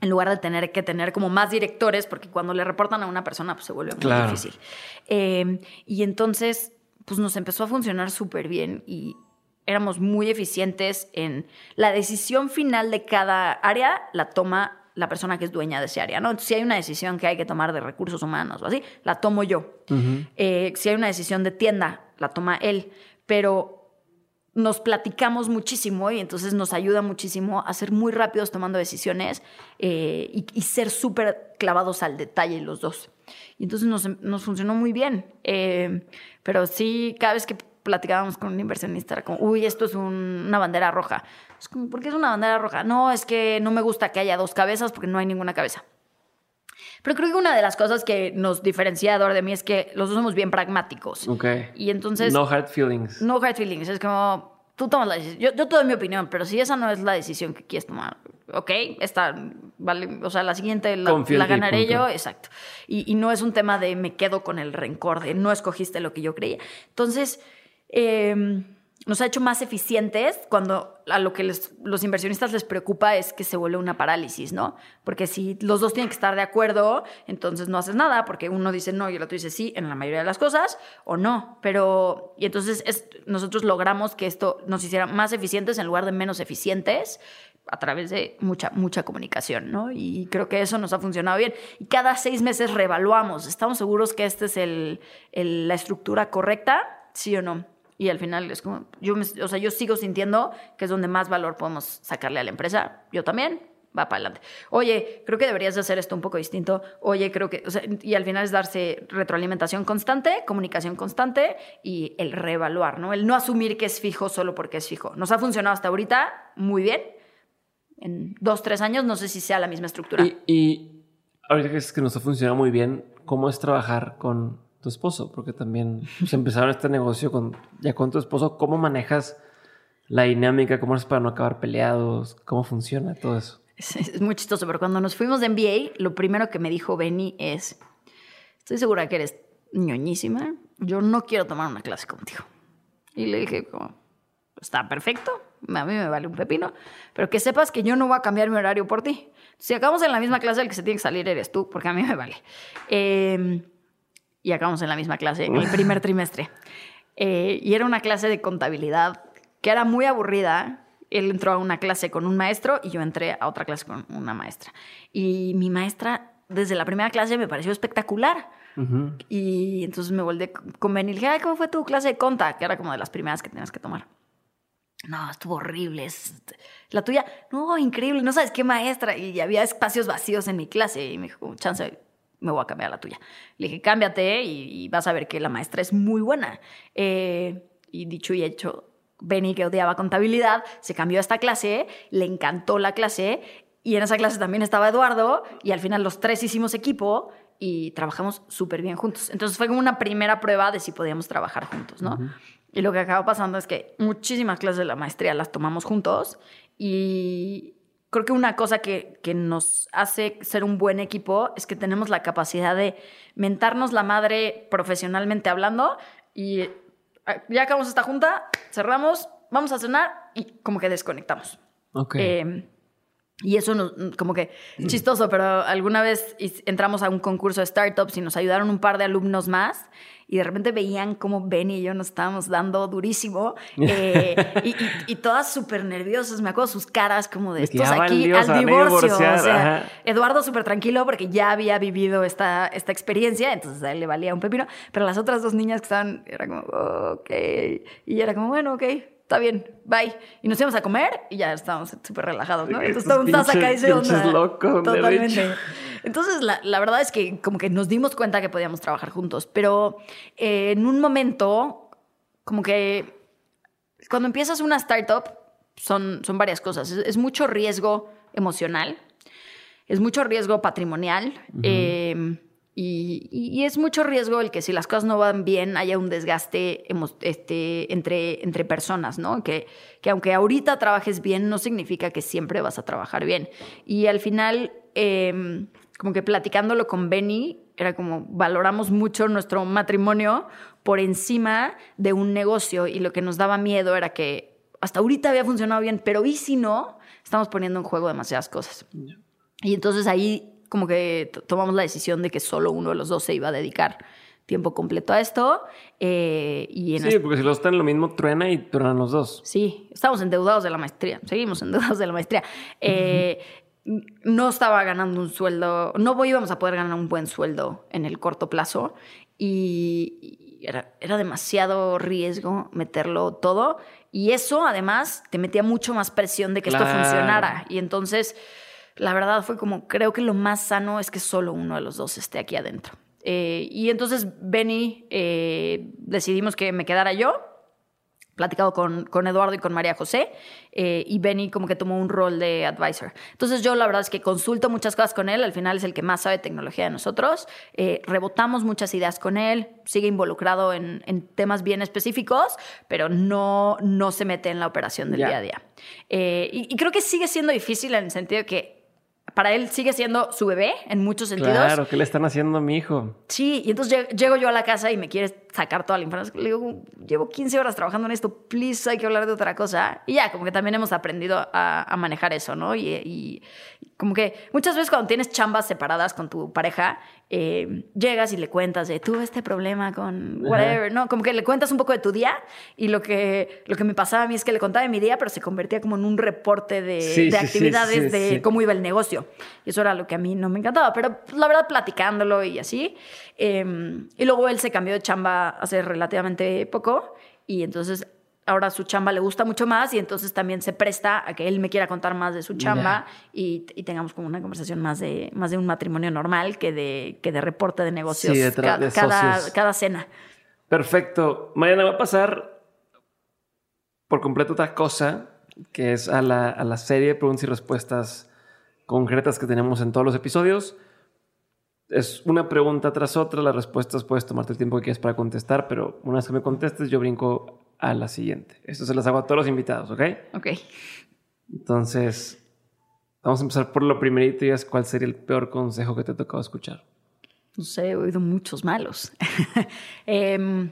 En lugar de tener que tener como más directores, porque cuando le reportan a una persona, pues se vuelve muy difícil. Eh, y entonces, pues nos empezó a funcionar súper bien y éramos muy eficientes en la decisión final de cada área, la toma la persona que es dueña de ese área, ¿no? Entonces, si hay una decisión que hay que tomar de recursos humanos o así, la tomo yo. Eh, si hay una decisión de tienda, la toma él. Pero nos platicamos muchísimo y entonces nos ayuda muchísimo a ser muy rápidos tomando decisiones eh, y, ser súper clavados al detalle los dos. Y entonces nos, funcionó muy bien. Eh, pero sí, cada vez que platicábamos con un inversionista, era como, uy, esto es una bandera roja. Es como, ¿por qué es una bandera roja? No, es que no me gusta que haya dos cabezas porque no hay ninguna cabeza. Pero creo que una de las cosas que nos diferencia de mí es que los dos somos bien pragmáticos. Ok. Y entonces... No hard feelings. No hard feelings. Es como, tú tomas la decisión. Yo, yo te doy mi opinión, pero si esa no es la decisión que quieres tomar, ok, está, vale, o sea, la siguiente la, la ganaré yo, exacto. Y, y, no es un tema de me quedo con el rencor, de no escogiste lo que yo creía. Entonces, Em, nos ha hecho más eficientes cuando a lo que los inversionistas les preocupa es que se vuelve una parálisis, ¿no? Porque si los dos tienen que estar de acuerdo, entonces no haces nada, porque uno dice no y el otro dice sí en la mayoría de las cosas, o no. Pero, y entonces nosotros logramos que esto nos hiciera más eficientes en lugar de menos eficientes a través de mucha, mucha comunicación, ¿no? Y creo que eso nos ha funcionado bien. Y cada seis meses reevaluamos. ¿Estamos seguros que esta es el, la estructura correcta? ¿Sí o no? Y al final es como, yo, o sea, yo sigo sintiendo que es donde más valor podemos sacarle a la empresa. Yo también, va para adelante. Oye, creo que deberías hacer esto un poco distinto. Oye, creo que, o sea, y al final es darse retroalimentación constante, comunicación constante y el reevaluar, ¿no? El no asumir que es fijo solo porque es fijo. Nos ha funcionado hasta ahorita muy bien. En dos, tres años, no sé si sea la misma estructura. Y, y ahorita que es que nos ha funcionado muy bien, ¿cómo es trabajar con tu esposo, porque también se empezaron este negocio con, ya con tu esposo. ¿Cómo manejas la dinámica? ¿Cómo es para no acabar peleados? ¿Cómo funciona todo eso? Es, muy chistoso, pero cuando nos fuimos de MBA, lo primero que me dijo Benny es, estoy segura que eres ñoñísima, yo no quiero tomar una clase contigo. Y le dije, está perfecto, a mí me vale un pepino, pero que sepas que yo no voy a cambiar mi horario por ti. Si acabamos en la misma clase, el que se tiene que salir eres tú, porque a mí me vale. Eh, y acabamos en la misma clase en el primer trimestre. Eh, y era una clase de contabilidad que era muy aburrida. Él entró a una clase con un maestro y yo entré a otra clase con una maestra. Y mi maestra, desde la primera clase, me pareció espectacular. Y entonces me volví con Ben y dije, ¿cómo fue tu clase de conta? Que era como de las primeras que tenías que tomar. No, estuvo horrible. La tuya, no, increíble. No sabes qué maestra. Y había espacios vacíos en mi clase. Y me dijo, chance, me voy a cambiar la tuya. Le dije, cámbiate y, vas a ver que la maestra es muy buena. Eh, y dicho y hecho, Benny, que odiaba contabilidad, se cambió a esta clase, le encantó la clase y en esa clase también estaba Eduardo y al final los tres hicimos equipo y trabajamos súper bien juntos. Entonces fue como una primera prueba de si podíamos trabajar juntos, ¿no? Y lo que acaba pasando es que muchísimas clases de la maestría las tomamos juntos y creo que una cosa que, que, nos hace ser un buen equipo es que tenemos la capacidad de mentarnos la madre profesionalmente hablando y ah, ya acabamos esta junta, cerramos, vamos a cenar y como que desconectamos. Ok. Eh, y eso como que es chistoso, pero alguna vez entramos a un concurso de startups y nos ayudaron un par de alumnos más y de repente veían cómo Benny y yo nos estábamos dando durísimo eh, y, todas súper nerviosas. Me acuerdo sus caras como de estos aquí al divorcio. O sea, Eduardo súper tranquilo porque ya había vivido esta, esta experiencia, entonces a él le valía un pepino, pero las otras dos niñas que estaban, era como, ok, y era como, bueno, ok está bien, bye. Y nos íbamos a comer y ya estábamos súper relajados, ¿no? Entonces todo un acá y se onda. Totalmente. Entonces, la, la, verdad es que como que nos dimos cuenta que podíamos trabajar juntos, pero eh, en un momento, como que cuando empiezas una startup, son, son varias cosas. Es, mucho riesgo emocional, es mucho riesgo patrimonial. Y, es mucho riesgo el que si las cosas no van bien haya un desgaste este, entre, entre personas, ¿no? Que, que aunque ahorita trabajes bien no significa que siempre vas a trabajar bien. Y al final em, como que platicándolo con Benny, era como valoramos mucho nuestro matrimonio por encima de un negocio y lo que nos daba miedo era que hasta ahorita había funcionado bien, pero ¿y si no? Estamos poniendo en juego demasiadas cosas. Y entonces ahí como que tomamos la decisión de que solo uno de los dos se iba a dedicar tiempo completo a esto. Eh, y sí, porque si los están lo mismo, truena y truenan los dos. Sí, estamos endeudados de la maestría, seguimos endeudados de la maestría. Eh, no estaba ganando un sueldo, no íbamos a poder ganar un buen sueldo en el corto plazo y, era, era demasiado riesgo meterlo todo. Y eso además te metía mucho más presión de que esto funcionara. Y entonces la verdad fue como, creo que lo más sano es que solo uno de los dos esté aquí adentro. Eh, y entonces Benny eh, decidimos que me quedara yo, platicado con, con Eduardo y con María José, eh, y Benny como que tomó un rol de advisor. Entonces yo la verdad es que consulto muchas cosas con él, al final es el que más sabe tecnología de nosotros, rebotamos muchas ideas con él, sigue involucrado en, en, temas bien específicos, pero no, no se mete en la operación del día a día. Y, y creo que sigue siendo difícil en el sentido de que para él sigue siendo su bebé en muchos sentidos. Claro, ¿qué le están haciendo a mi hijo? Sí, y entonces llego yo a la casa y me quiere sacar toda la información. Le digo, llevo 15 horas trabajando en esto, please, hay que hablar de otra cosa. Y ya, como que también hemos aprendido a, manejar eso, ¿no? Y, como que muchas veces cuando tienes chambas separadas con tu pareja, eh, llegas y le cuentas de tuve este problema con whatever, ¿no? Como que le cuentas un poco de tu día y lo que, lo que me pasaba a mí es que le contaba de mi día, pero se convertía como en un reporte de, actividades de cómo iba el negocio. Y eso era lo que a mí no me encantaba, pero la verdad platicándolo y así. Em, y luego él se cambió de chamba hace relativamente poco y entonces ahora su chamba le gusta mucho más y entonces también se presta a que él me quiera contar más de su chamba y, tengamos como una conversación más de, más de un matrimonio normal que de, que de reporte de negocios cada, cada, cena. Perfecto. Mariana, va a pasar por completo otra cosa, que es a la, a la serie de preguntas y respuestas concretas que tenemos en todos los episodios. Es una pregunta tras otra, las respuestas puedes tomarte el tiempo que quieras para contestar, pero una vez que me contestes, yo brinco a la siguiente. Esto se las hago a todos los invitados, ¿ok? Ok. Entonces, vamos a empezar por lo primerito y es cuál sería el peor consejo que te ha tocado escuchar. No sé, he oído muchos malos. Em,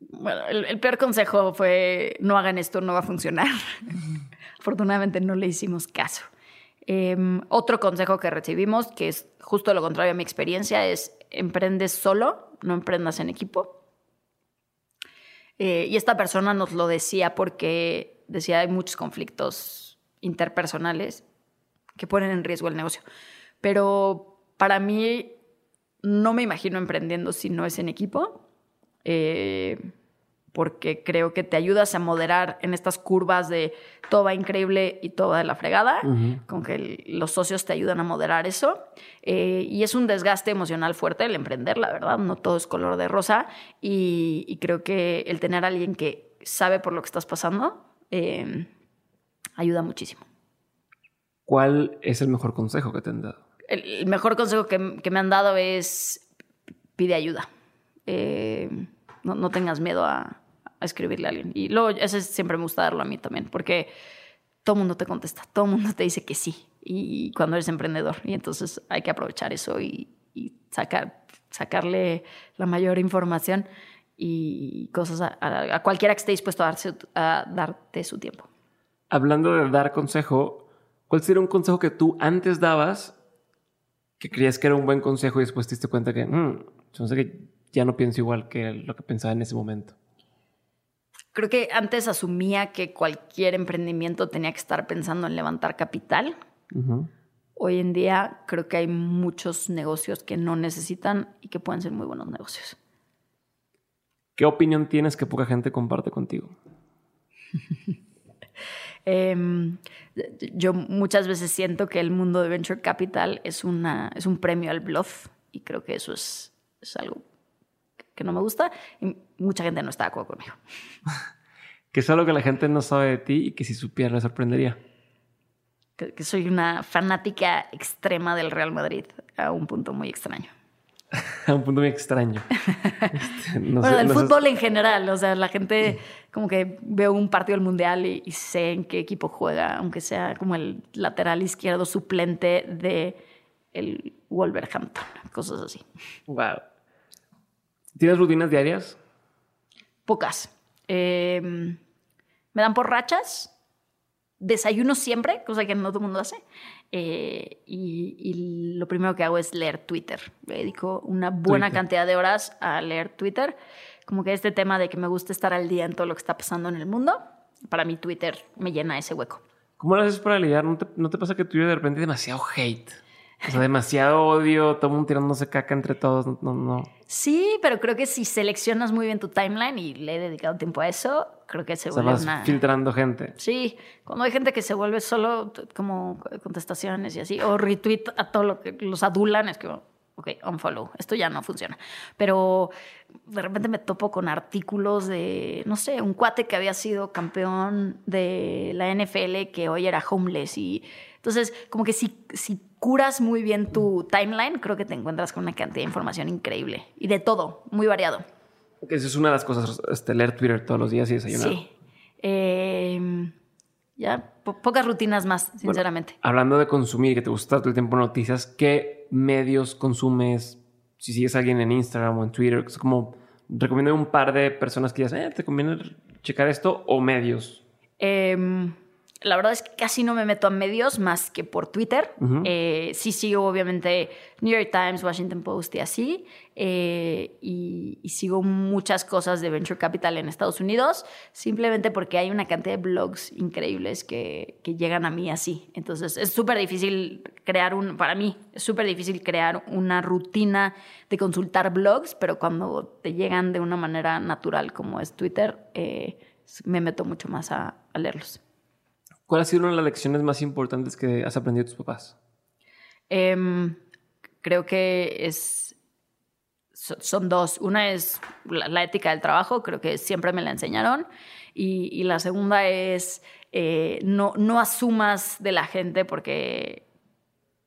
bueno, el, peor consejo fue no hagan esto, no va a funcionar. Afortunadamente no le hicimos caso. Em, otro consejo que recibimos, que es justo lo contrario a mi experiencia, es emprendes solo, no emprendas en equipo. Eh, y esta persona nos lo decía porque decía hay muchos conflictos interpersonales que ponen en riesgo el negocio. Pero para mí no me imagino emprendiendo si no es en equipo. Eh, porque creo que te ayudas a moderar en estas curvas de todo va increíble y todo va de la fregada, con que los socios te ayudan a moderar eso. Eh, y es un desgaste emocional fuerte el emprender, la verdad, no todo es color de rosa. Y, creo que el tener a alguien que sabe por lo que estás pasando em, ayuda muchísimo. ¿Cuál es el mejor consejo que te han dado? El, mejor consejo que, me han dado es pide ayuda. Eh, no tengas miedo a, a escribirle a alguien. Y luego, ese siempre me gusta darlo a mí también, porque todo mundo te contesta, todo mundo te dice que sí, y cuando eres emprendedor. Y entonces hay que aprovechar eso y, sacar, sacarle la mayor información y cosas a, cualquiera que esté dispuesto a, darse, darte su tiempo. Hablando de dar consejo, ¿cuál sería un consejo que tú antes dabas que creías que era un buen consejo y después te diste cuenta que, mm, que ya no pienso igual que lo que pensaba en ese momento? Creo que antes asumía que cualquier emprendimiento tenía que estar pensando en levantar capital. Hoy en día creo que hay muchos negocios que no necesitan y que pueden ser muy buenos negocios. ¿Qué opinión tienes que poca gente comparte contigo? Em, yo muchas veces siento que el mundo de venture capital es, una, es un premio al bluff y creo que eso es, es algo que no me gusta y mucha gente no está de acuerdo conmigo. que es algo que la gente no sabe de ti y que si supiera le sorprendería. Que, soy una fanática extrema del Real Madrid a un punto muy extraño. a un punto muy extraño. Este, no bueno, del fútbol en general, o sea, la gente como que veo un partido del mundial y, y, sé en qué equipo juega, aunque sea como el lateral izquierdo suplente de el Wolverhampton, cosas así. Wow. ¿Tienes rutinas diarias? Pocas. Em, me dan por rachas. Desayuno siempre, cosa que no todo el mundo hace. Eh, y, lo primero que hago es leer Twitter. Me dedico una buena cantidad de horas a leer Twitter. Como que este tema de que me gusta estar al día en todo lo que está pasando en el mundo, para mí Twitter me llena ese hueco. ¿Cómo lo haces para lidiar? ¿No te, ¿No te pasa que Twitter de repente demasiado hate? O sea, demasiado odio, todo el mundo tirándose caca entre todos. No, no. Sí, pero creo que si seleccionas muy bien tu timeline y le he dedicado tiempo a eso, creo que se vuelve una... filtrando gente. Sí, cuando hay gente que se vuelve solo como contestaciones y así, o retweet a todo lo que los adulan, es que, ok, unfollow, esto ya no funciona. Pero de repente me topo con artículos de, no sé, un cuate que había sido campeón de la NFL que hoy era homeless y entonces, como que si, si curas muy bien tu timeline, creo que te encuentras con una cantidad de información increíble y de todo, muy variado. Esa es una de las cosas, este, leer Twitter todos los días y desayunar. Sí. Em, ya, pocas rutinas más, sinceramente. hablando de consumir, que te gusta todo el tiempo noticias, ¿qué medios consumes? Si sigues a alguien en Instagram o en Twitter, es como recomiendo un par de personas que digas, eh, te conviene checar esto o medios. Eh, la verdad es que casi no me meto a medios más que por Twitter. Eh, sí sigo obviamente New York Times, Washington Post y así. Eh, y, sigo muchas cosas de Venture Capital en Estados Unidos, simplemente porque hay una cantidad de blogs increíbles que, llegan a mí así. Entonces es súper difícil crear un, para mí, es súper difícil crear una rutina de consultar blogs, pero cuando te llegan de una manera natural como es Twitter, eh, me meto mucho más a leerlos. ¿Cuál ha sido una de las lecciones más importantes que has aprendido de tus papás? Em, creo que es, son dos. Una es la, ética del trabajo, creo que siempre me la enseñaron. Y, la segunda es eh, no, no asumas de la gente porque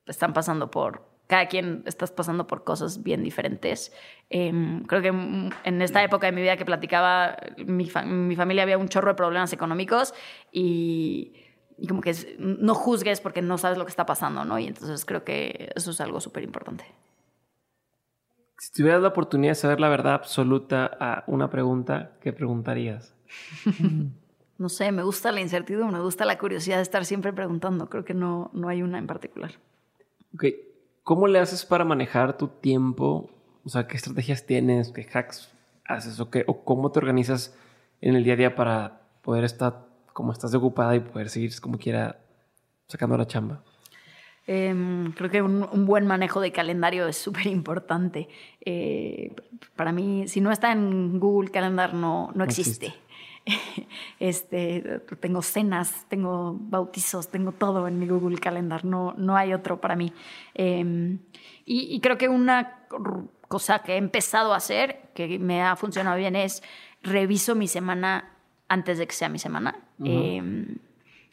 están pasando por, cada quien estás pasando por cosas bien diferentes. Em, creo que en esta época de mi vida que platicaba, mi, mi, familia había un chorro de problemas económicos y y como que no juzgues porque no sabes lo que está pasando, ¿no? Y entonces creo que eso es algo súper importante. Si tuvieras la oportunidad de saber la verdad absoluta a una pregunta, ¿qué preguntarías? no sé, me gusta la incertidumbre, me gusta la curiosidad de estar siempre preguntando. Creo que no, no hay una en particular. Ok, ¿cómo le haces para manejar tu tiempo? O sea, ¿qué estrategias tienes? ¿Qué hacks haces? ¿O, qué, o cómo te organizas en el día a día para poder estar como estás ocupada y poder seguir como quiera sacando la chamba? Em, creo que un, buen manejo de calendario es súper importante. Eh, para mí, si no está en Google Calendar, no, no existe. este, tengo cenas, tengo bautizos, tengo todo en mi Google Calendar, no, no hay otro para mí. Em, y, y creo que una cosa que he empezado a hacer, que me ha funcionado bien, es reviso mi semana antes de que sea mi semana. Em,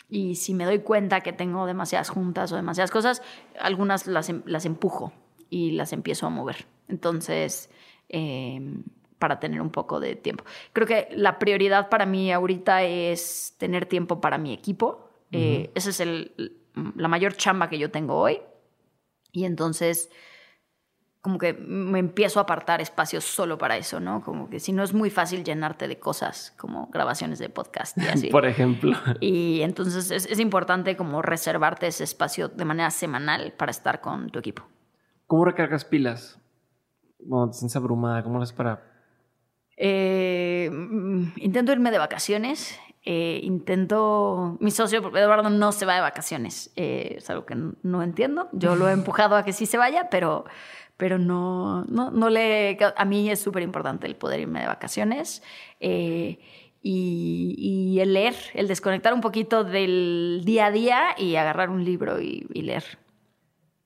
y si me doy cuenta que tengo demasiadas juntas o demasiadas cosas, algunas las, em, las empujo y las empiezo a mover. Entonces, em, para tener un poco de tiempo. Creo que la prioridad para mí ahorita es tener tiempo para mi equipo. Eh, esa es el, la mayor chamba que yo tengo hoy. Y entonces como que me empiezo a apartar espacios solo para eso, ¿no? Como que si no es muy fácil llenarte de cosas como grabaciones de podcast y así. Por ejemplo. Y entonces es, importante como reservarte ese espacio de manera semanal para estar con tu equipo. ¿Cómo recargas pilas? Cuando te sientes abrumada, ¿cómo haces para...? Eh, intento irme de vacaciones. Eh, intento... Mi socio Eduardo no se va de vacaciones. Eh, es algo que no entiendo. Yo lo he empujado a que sí se vaya, pero pero no, no, no le... A mí es súper importante el poder irme de vacaciones eh, y, el leer, el desconectar un poquito del día a día y agarrar un libro y, leer.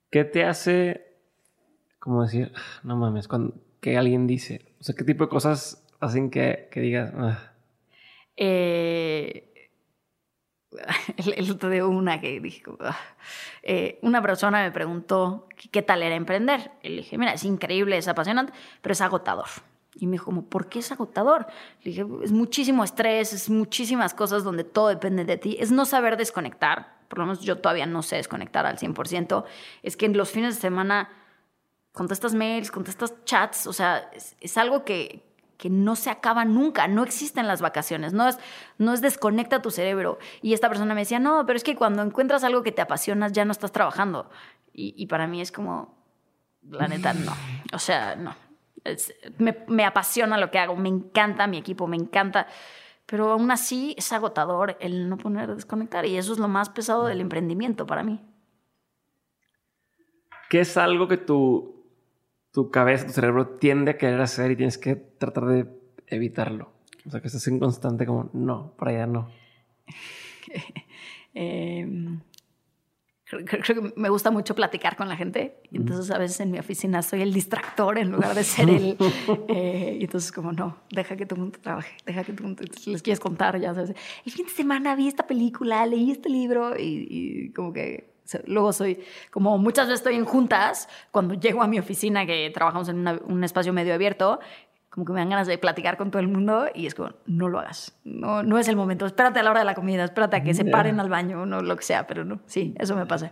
¿Qué te hace, como decir, ah, no mames, cuando, que alguien dice? O sea, ¿qué tipo de cosas hacen que, que digas... Ah"? Eh, el, otro día una que dije, eh, una persona me preguntó qué tal era emprender. Y le dije, mira, es increíble, es apasionante, pero es agotador. Y me dijo, ¿por qué es agotador? Le dije, es muchísimo estrés, es muchísimas cosas donde todo depende de ti. Es no saber desconectar. Por lo menos yo todavía no sé desconectar al 100%. Es que en los fines de semana contestas mails, contestas chats. O sea, es, algo que, que no se acaba nunca, no existen las vacaciones, no es, no es desconecta tu cerebro. Y esta persona me decía, no, pero es que cuando encuentras algo que te apasionas ya no estás trabajando. Y, y para mí es como, la neta, no. O sea, no, me, apasiona lo que hago, me encanta mi equipo, me encanta, pero aún así es agotador el no poner desconectar y eso es lo más pesado del emprendimiento para mí. ¿Qué es algo que tu, tu cabeza, tu cerebro tiende a querer hacer y tienes que tratar de evitarlo? O sea, que estás en constante como, no, para allá no. eh, creo, que me gusta mucho platicar con la gente. Y entonces a veces en mi oficina soy el distractor en lugar de ser el... Eh, y entonces como, no, deja que tu mundo trabaje, deja que tu mundo... les quieres contar, ya sabes. El fin de semana vi esta película, leí este libro y, y como que luego soy, como muchas veces estoy en juntas, cuando llego a mi oficina, que trabajamos en un espacio medio abierto, como que me dan ganas de platicar con todo el mundo y es como, no lo hagas, no, no es el momento, espérate a la hora de la comida, espérate a que se paren al baño, no lo que sea, pero no, sí, eso me pasa.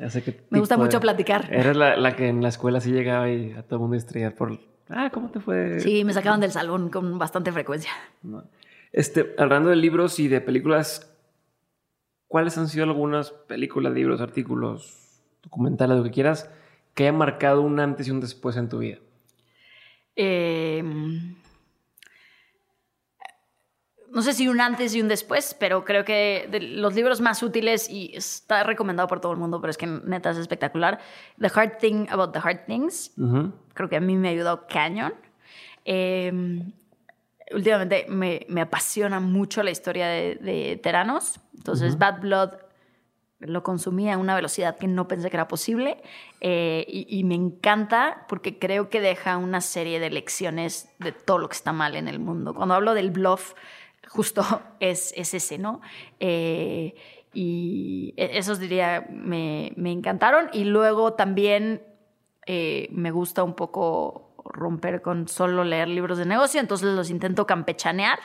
me gusta mucho platicar. Eres la, la, que en la escuela sí llegaba y a todo el mundo distraía por, ah, ¿cómo te fue? Sí, me sacaban del salón con bastante frecuencia. Este, hablando de libros y de películas, ¿cuáles han sido algunas películas, libros, artículos, documentales, lo que quieras, que hayan marcado un antes y un después en tu vida? Eh no sé si un antes y un después, pero creo que de los libros más útiles y está recomendado por todo el mundo, pero es que neta es espectacular. The Hard Thing About the Hard Things. Creo que a mí me ha ayudado cañón. Últimamente me, me, apasiona mucho la historia de, de Teranos. Entonces, Bad Blood lo consumía a una velocidad que no pensé que era posible eh, y, y, me encanta porque creo que deja una serie de lecciones de todo lo que está mal en el mundo. Cuando hablo del bluff, justo es, es ese, ¿no? Eh, y e, esos diría, me, me, encantaron. Y luego también eh, me gusta un poco romper con solo leer libros de negocio, entonces los intento campechanear.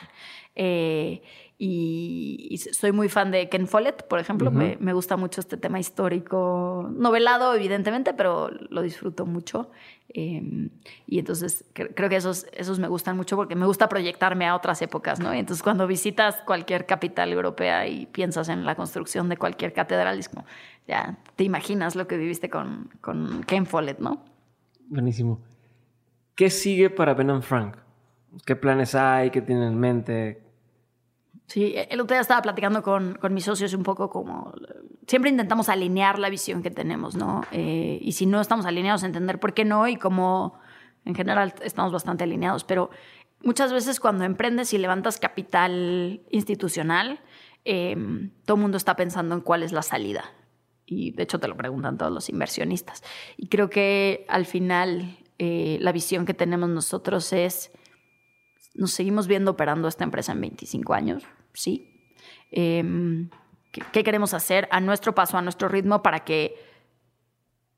Eh, y, soy muy fan de Ken Follett, por ejemplo. me, me, gusta mucho este tema histórico, novelado, evidentemente, pero lo disfruto mucho. Em, y entonces creo que esos, esos me gustan mucho porque me gusta proyectarme a otras épocas, ¿no? Y entonces cuando visitas cualquier capital europea y piensas en la construcción de cualquier catedral, es como, ya te imaginas lo que viviste con, con Ken Follett, ¿no? Buenísimo. ¿Qué sigue para Ben Frank? ¿Qué planes hay? ¿Qué tienen en mente? Sí, el otro día estaba platicando con, con, mis socios un poco como... Siempre intentamos alinear la visión que tenemos, ¿no? Eh, y si no estamos alineados, entender por qué no y cómo en general estamos bastante alineados. Pero muchas veces cuando emprendes y levantas capital institucional, em, todo el mundo está pensando en cuál es la salida. Y de hecho te lo preguntan todos los inversionistas. Y creo que al final eh, la visión que tenemos nosotros es nos seguimos viendo operando esta empresa en 25 años, sí. Em, ¿qué, queremos hacer a nuestro paso, a nuestro ritmo para que,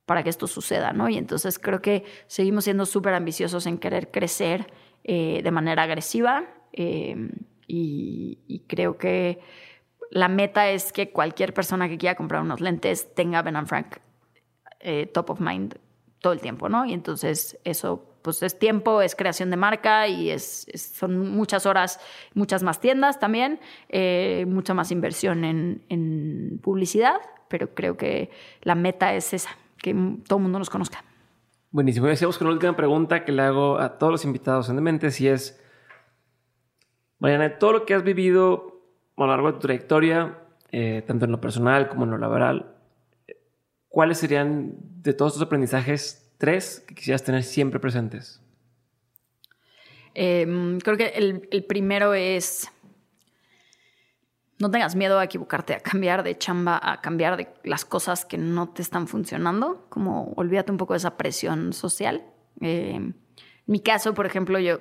para que esto suceda? ¿no? Y entonces creo que seguimos siendo súper ambiciosos en querer crecer eh, de manera agresiva em, y, creo que la meta es que cualquier persona que quiera comprar unos lentes tenga Ben Frank eh, top of mind todo el tiempo, ¿no? Y entonces eso pues es tiempo, es creación de marca y es, son muchas horas, muchas más tiendas también, eh, mucha más inversión en, publicidad, pero creo que la meta es esa, que todo el mundo nos conozca. Buenísimo. Decíamos con una última pregunta que le hago a todos los invitados en Dementes y es, Mariana, todo lo que has vivido a lo largo de tu trayectoria, eh, tanto en lo personal como en lo laboral, ¿cuáles serían de todos estos aprendizajes tres que quisieras tener siempre presentes? Em, creo que el, primero es no tengas miedo a equivocarte, a cambiar de chamba, a cambiar de las cosas que no te están funcionando, como olvídate un poco de esa presión social. Em, mi caso, por ejemplo, yo,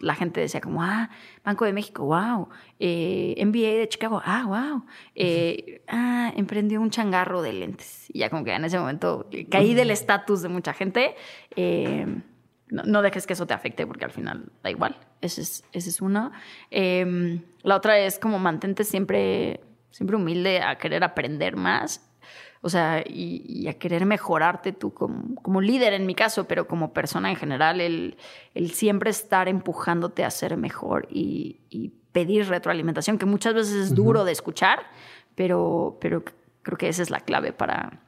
la gente decía como, ah, Banco de México, wow, eh, MBA de Chicago, ah, wow, eh, ah, emprendió un changarro de lentes. Y ya como que en ese momento caí del estatus de mucha gente. Eh, no, dejes que eso te afecte porque al final da igual. Ese es, ese es uno. Em, la otra es como mantente siempre, siempre humilde a querer aprender más o sea, y, a querer mejorarte tú como, líder en mi caso, pero como persona en general, el, siempre estar empujándote a ser mejor y, pedir retroalimentación, que muchas veces es duro de escuchar, pero, pero creo que esa es la clave para,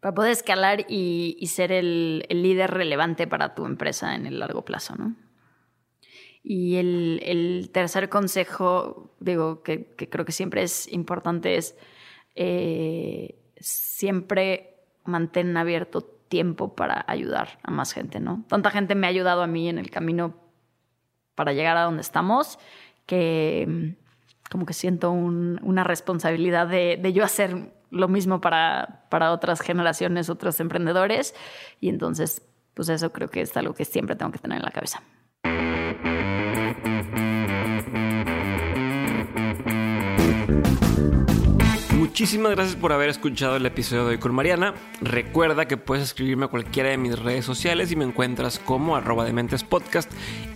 para poder escalar y, ser el, líder relevante para tu empresa en el largo plazo, ¿no? Y el, tercer consejo, digo, que, creo que siempre es importante es... Eh, siempre mantén abierto tiempo para ayudar a más gente, ¿no? Tanta gente me ha ayudado a mí en el camino para llegar a donde estamos que mm, como que siento una responsabilidad de, de, yo hacer lo mismo para, para otras generaciones, otros emprendedores. Y entonces, pues eso creo que es algo que siempre tengo que tener en la cabeza. Muchísimas gracias por haber escuchado el episodio de hoy con Mariana. Recuerda que puedes escribirme a cualquiera de mis redes sociales y me encuentras como arroba podcast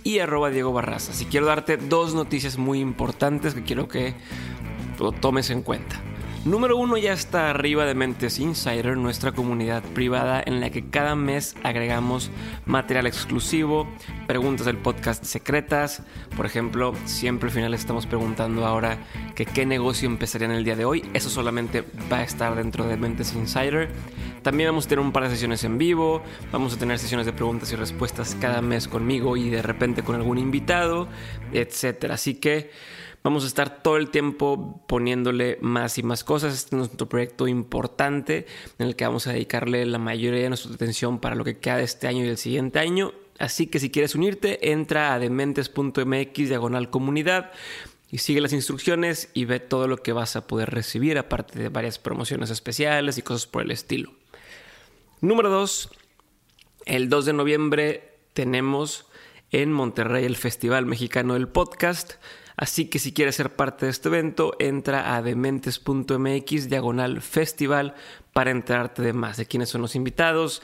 y arroba Diego Barraza. Y quiero darte dos noticias muy importantes que quiero que lo tomes en cuenta. Número uno ya está arriba de Mentes Insider, nuestra comunidad privada en la que cada mes agregamos material exclusivo, preguntas del podcast secretas. Por ejemplo, siempre al final estamos preguntando ahora que qué negocio empezaría en el día de hoy. Eso solamente va a estar dentro de Mentes Insider. También vamos a tener un par de sesiones en vivo, vamos a tener sesiones de preguntas y respuestas cada mes conmigo y de repente con algún invitado, etc. Así que Vamos a estar todo el tiempo poniéndole más y más cosas. Este es nuestro proyecto importante en el que vamos a dedicarle la mayoría de nuestra atención para lo que queda de este año y el siguiente año. Así que si quieres unirte, entra a dementes.mx diagonal comunidad y sigue las instrucciones y ve todo lo que vas a poder recibir, aparte de varias promociones especiales y cosas por el estilo. Número 2. El 2 de noviembre tenemos en Monterrey el Festival Mexicano del Podcast. Así que si quieres ser parte de este evento, entra a dementes.mx diagonal festival para enterarte de más, de quiénes son los invitados,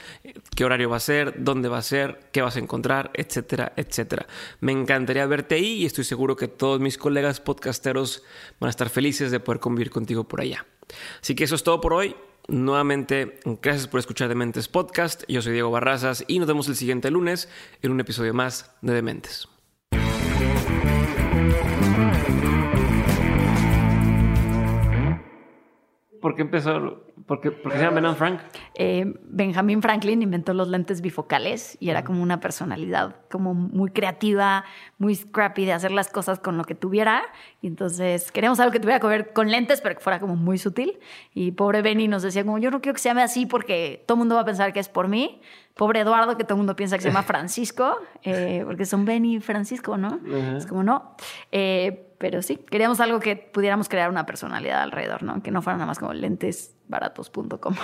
qué horario va a ser, dónde va a ser, qué vas a encontrar, etcétera, etcétera. Me encantaría verte ahí y estoy seguro que todos mis colegas podcasteros van a estar felices de poder convivir contigo por allá. Así que eso es todo por hoy. Nuevamente, gracias por escuchar Dementes Podcast. Yo soy Diego Barrazas y nos vemos el siguiente lunes en un episodio más de Dementes. ¿Por qué empezó? ¿Por qué, se llama Ben Frank? Eh, Benjamin Franklin inventó los lentes bifocales y era como una personalidad como muy creativa, muy scrappy de hacer las cosas con lo que tuviera. Y entonces queríamos algo que tuviera que ver con lentes, pero que fuera como muy sutil. Y pobre Benny nos decía como, yo no quiero que se llame así porque todo el mundo va a pensar que es por mí. Pobre Eduardo, que todo el mundo piensa que se llama Francisco, eh, porque son Benny y Francisco, ¿no? Es como no. Eh, pero sí, queríamos algo que pudiéramos crear una personalidad alrededor, ¿no? Que no fuera nada más como lentesbaratos.com.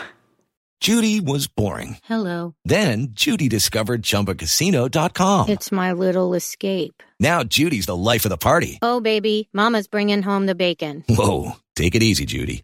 Judy was boring. Hello. Then Judy discovered chumbacasino.com. It's my little escape. Now Judy's the life of the party. Oh, baby, mama's bringing home the bacon. Whoa, take it easy, Judy.